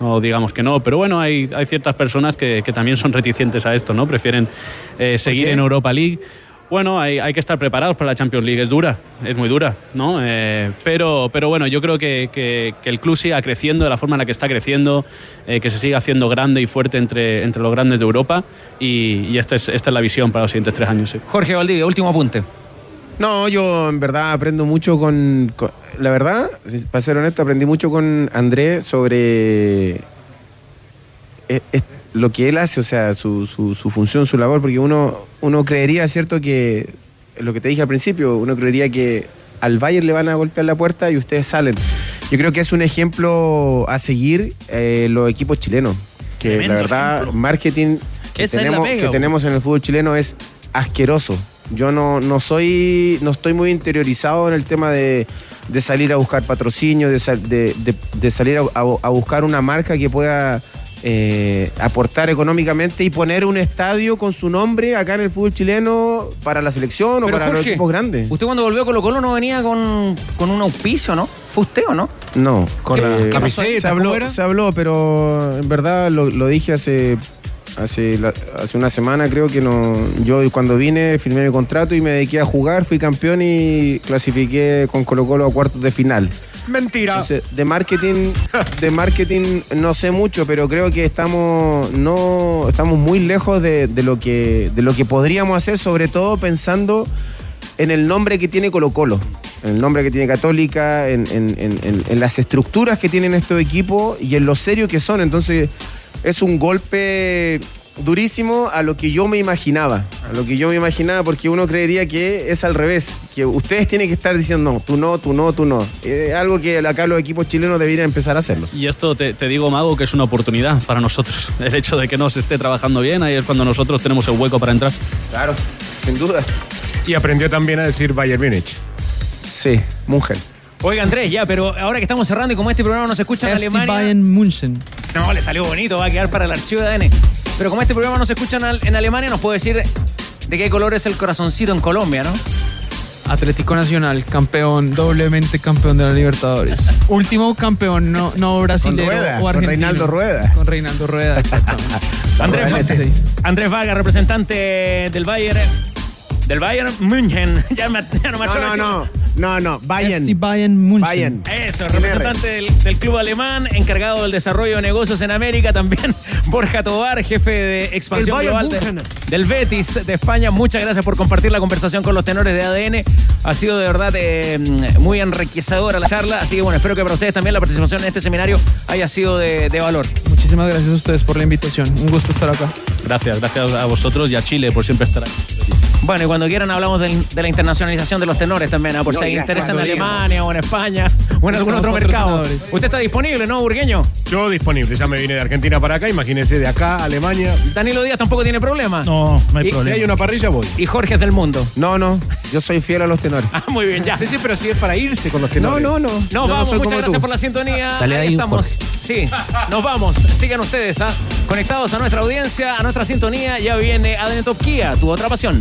Speaker 16: No digamos que no, pero bueno, hay, hay ciertas personas que, que también son reticentes a esto, ¿no? Prefieren eh, seguir en Europa League. Bueno, hay, hay que estar preparados para la Champions League. Es dura, es muy dura, ¿no? Eh, pero, pero bueno, yo creo que, que- que el club siga creciendo de la forma en la que está creciendo, eh, que se siga haciendo grande y fuerte entre, entre los grandes de Europa y, y esta, es, esta es la visión para los siguientes tres años. sí.
Speaker 9: Jorge Valdivia, último apunte.
Speaker 11: No, yo en verdad aprendo mucho con, con- la verdad, para ser honesto, aprendí mucho con Andrés sobre eh, lo que él hace, o sea, su, su- su función, su labor, porque uno, uno creería, ¿cierto?, que lo que te dije al principio, uno creería que al Bayern le van a golpear la puerta y ustedes salen. Yo creo que es un ejemplo a seguir eh, los equipos chilenos, que
Speaker 9: Tremendo
Speaker 11: la verdad, marketing que
Speaker 9: Esa es la
Speaker 11: tenemos,
Speaker 9: pega,
Speaker 11: que tenemos en el fútbol chileno es asqueroso. Yo no, no soy, no estoy muy interiorizado en el tema de, de salir a buscar patrocinio, de, sal- de- de- de salir a, a- a buscar una marca que pueda eh, aportar económicamente y poner un estadio con su nombre acá en el fútbol chileno para la selección o para los equipos grandes.
Speaker 9: Usted cuando volvió a Colo Colo no venía con, con un auspicio, ¿no? ¿Fue usted o no?
Speaker 11: No,
Speaker 9: Con la
Speaker 11: eh,
Speaker 9: camiseta,
Speaker 11: se habló, se habló, pero en verdad lo, lo dije hace hace la- hace una semana creo que no yo cuando vine firmé mi contrato y me dediqué a jugar, fui campeón y clasifiqué con Colo Colo a cuartos de final.
Speaker 10: Mentira.
Speaker 11: Entonces, de marketing, de marketing no sé mucho, pero creo que estamos no estamos muy lejos de, de lo que de lo que podríamos hacer, sobre todo pensando en el nombre que tiene Colo Colo, en el nombre que tiene Católica, en, en- en- en- en las estructuras que tienen estos equipos y en lo serio que son. Entonces es un golpe durísimo a lo que yo me imaginaba, a lo que yo me imaginaba, porque uno creería que es al revés, que ustedes tienen que estar diciendo, no, tú no, tú no, tú no. Es algo que acá los equipos chilenos deberían empezar a hacerlo.
Speaker 16: Y esto te, te digo, Mago, que es una oportunidad para nosotros. El hecho de que no se esté trabajando bien, ahí es cuando nosotros tenemos el hueco para entrar.
Speaker 11: Claro, sin duda.
Speaker 10: Y aprendió también a decir Bayern Múnich.
Speaker 11: Sí, mujer.
Speaker 9: Oiga, Andrés, ya, pero ahora que estamos cerrando y como este programa no se escucha en
Speaker 17: FC
Speaker 9: Alemania.
Speaker 17: Bayern München.
Speaker 9: No, le salió bonito, va a quedar para el archivo de ADN. Pero como este programa no se escucha en, al- en Alemania, nos puede decir de qué color es el corazoncito en Colombia, ¿no?
Speaker 17: Atlético Nacional, campeón, doblemente campeón de la Libertadores. Último campeón, no, no brasilero
Speaker 11: Rueda,
Speaker 17: o
Speaker 11: con
Speaker 17: argentino.
Speaker 11: Reinaldo Rueda.
Speaker 17: Con Reinaldo Rueda, exactamente.
Speaker 9: Andrés,
Speaker 17: Rueda.
Speaker 9: Andrés Vargas, representante del Bayern. Del Bayern München. Ya, me, ya no me
Speaker 11: No, no, no, no, no, Bayern.
Speaker 17: FC Bayern München.
Speaker 11: Bayern.
Speaker 9: Eso, representante del, del club alemán, encargado del desarrollo de negocios en América, también Borja Tobar, jefe de expansión global de- del Betis de España. Muchas gracias por compartir la conversación con los tenores de ADN. Ha sido de verdad eh, muy enriquecedora la charla, así que bueno, espero que para ustedes también la participación en este seminario haya sido de, de valor.
Speaker 17: Muchísimas gracias a ustedes por la invitación. Un gusto estar acá.
Speaker 16: Gracias, gracias a vosotros y a Chile por siempre estar ahí.
Speaker 9: Bueno, y cuando quieran hablamos del- de la internacionalización de los tenores también, ¿ah? por
Speaker 16: No,
Speaker 9: si
Speaker 16: ya,
Speaker 9: interés en Alemania o en España o en algún otro mercado. Usted está disponible, ¿no, Burgueño?
Speaker 10: Yo disponible, ya me vine de Argentina para acá, imagínense de acá, Alemania.
Speaker 9: Danilo Díaz tampoco tiene problema.
Speaker 12: No, no hay
Speaker 9: Y-
Speaker 12: problema.
Speaker 10: Si hay una parrilla, voy.
Speaker 9: Y Jorge es del mundo.
Speaker 11: No, no, yo soy fiel a los tenores.
Speaker 9: Ah, muy bien, ya.
Speaker 10: Sí, sí, pero si es para irse con los tenores.
Speaker 11: No, no, no.
Speaker 9: Nos
Speaker 11: no
Speaker 9: vamos,
Speaker 11: soy
Speaker 9: muchas
Speaker 11: como
Speaker 9: gracias
Speaker 11: tú.
Speaker 9: por la sintonía.
Speaker 11: Sale ahí
Speaker 9: estamos. Sí, nos vamos. Sigan ustedes, ¿ah? Conectados a nuestra audiencia, a nuestra sintonía. Ya viene ADN Top Kia, tu otra pasión.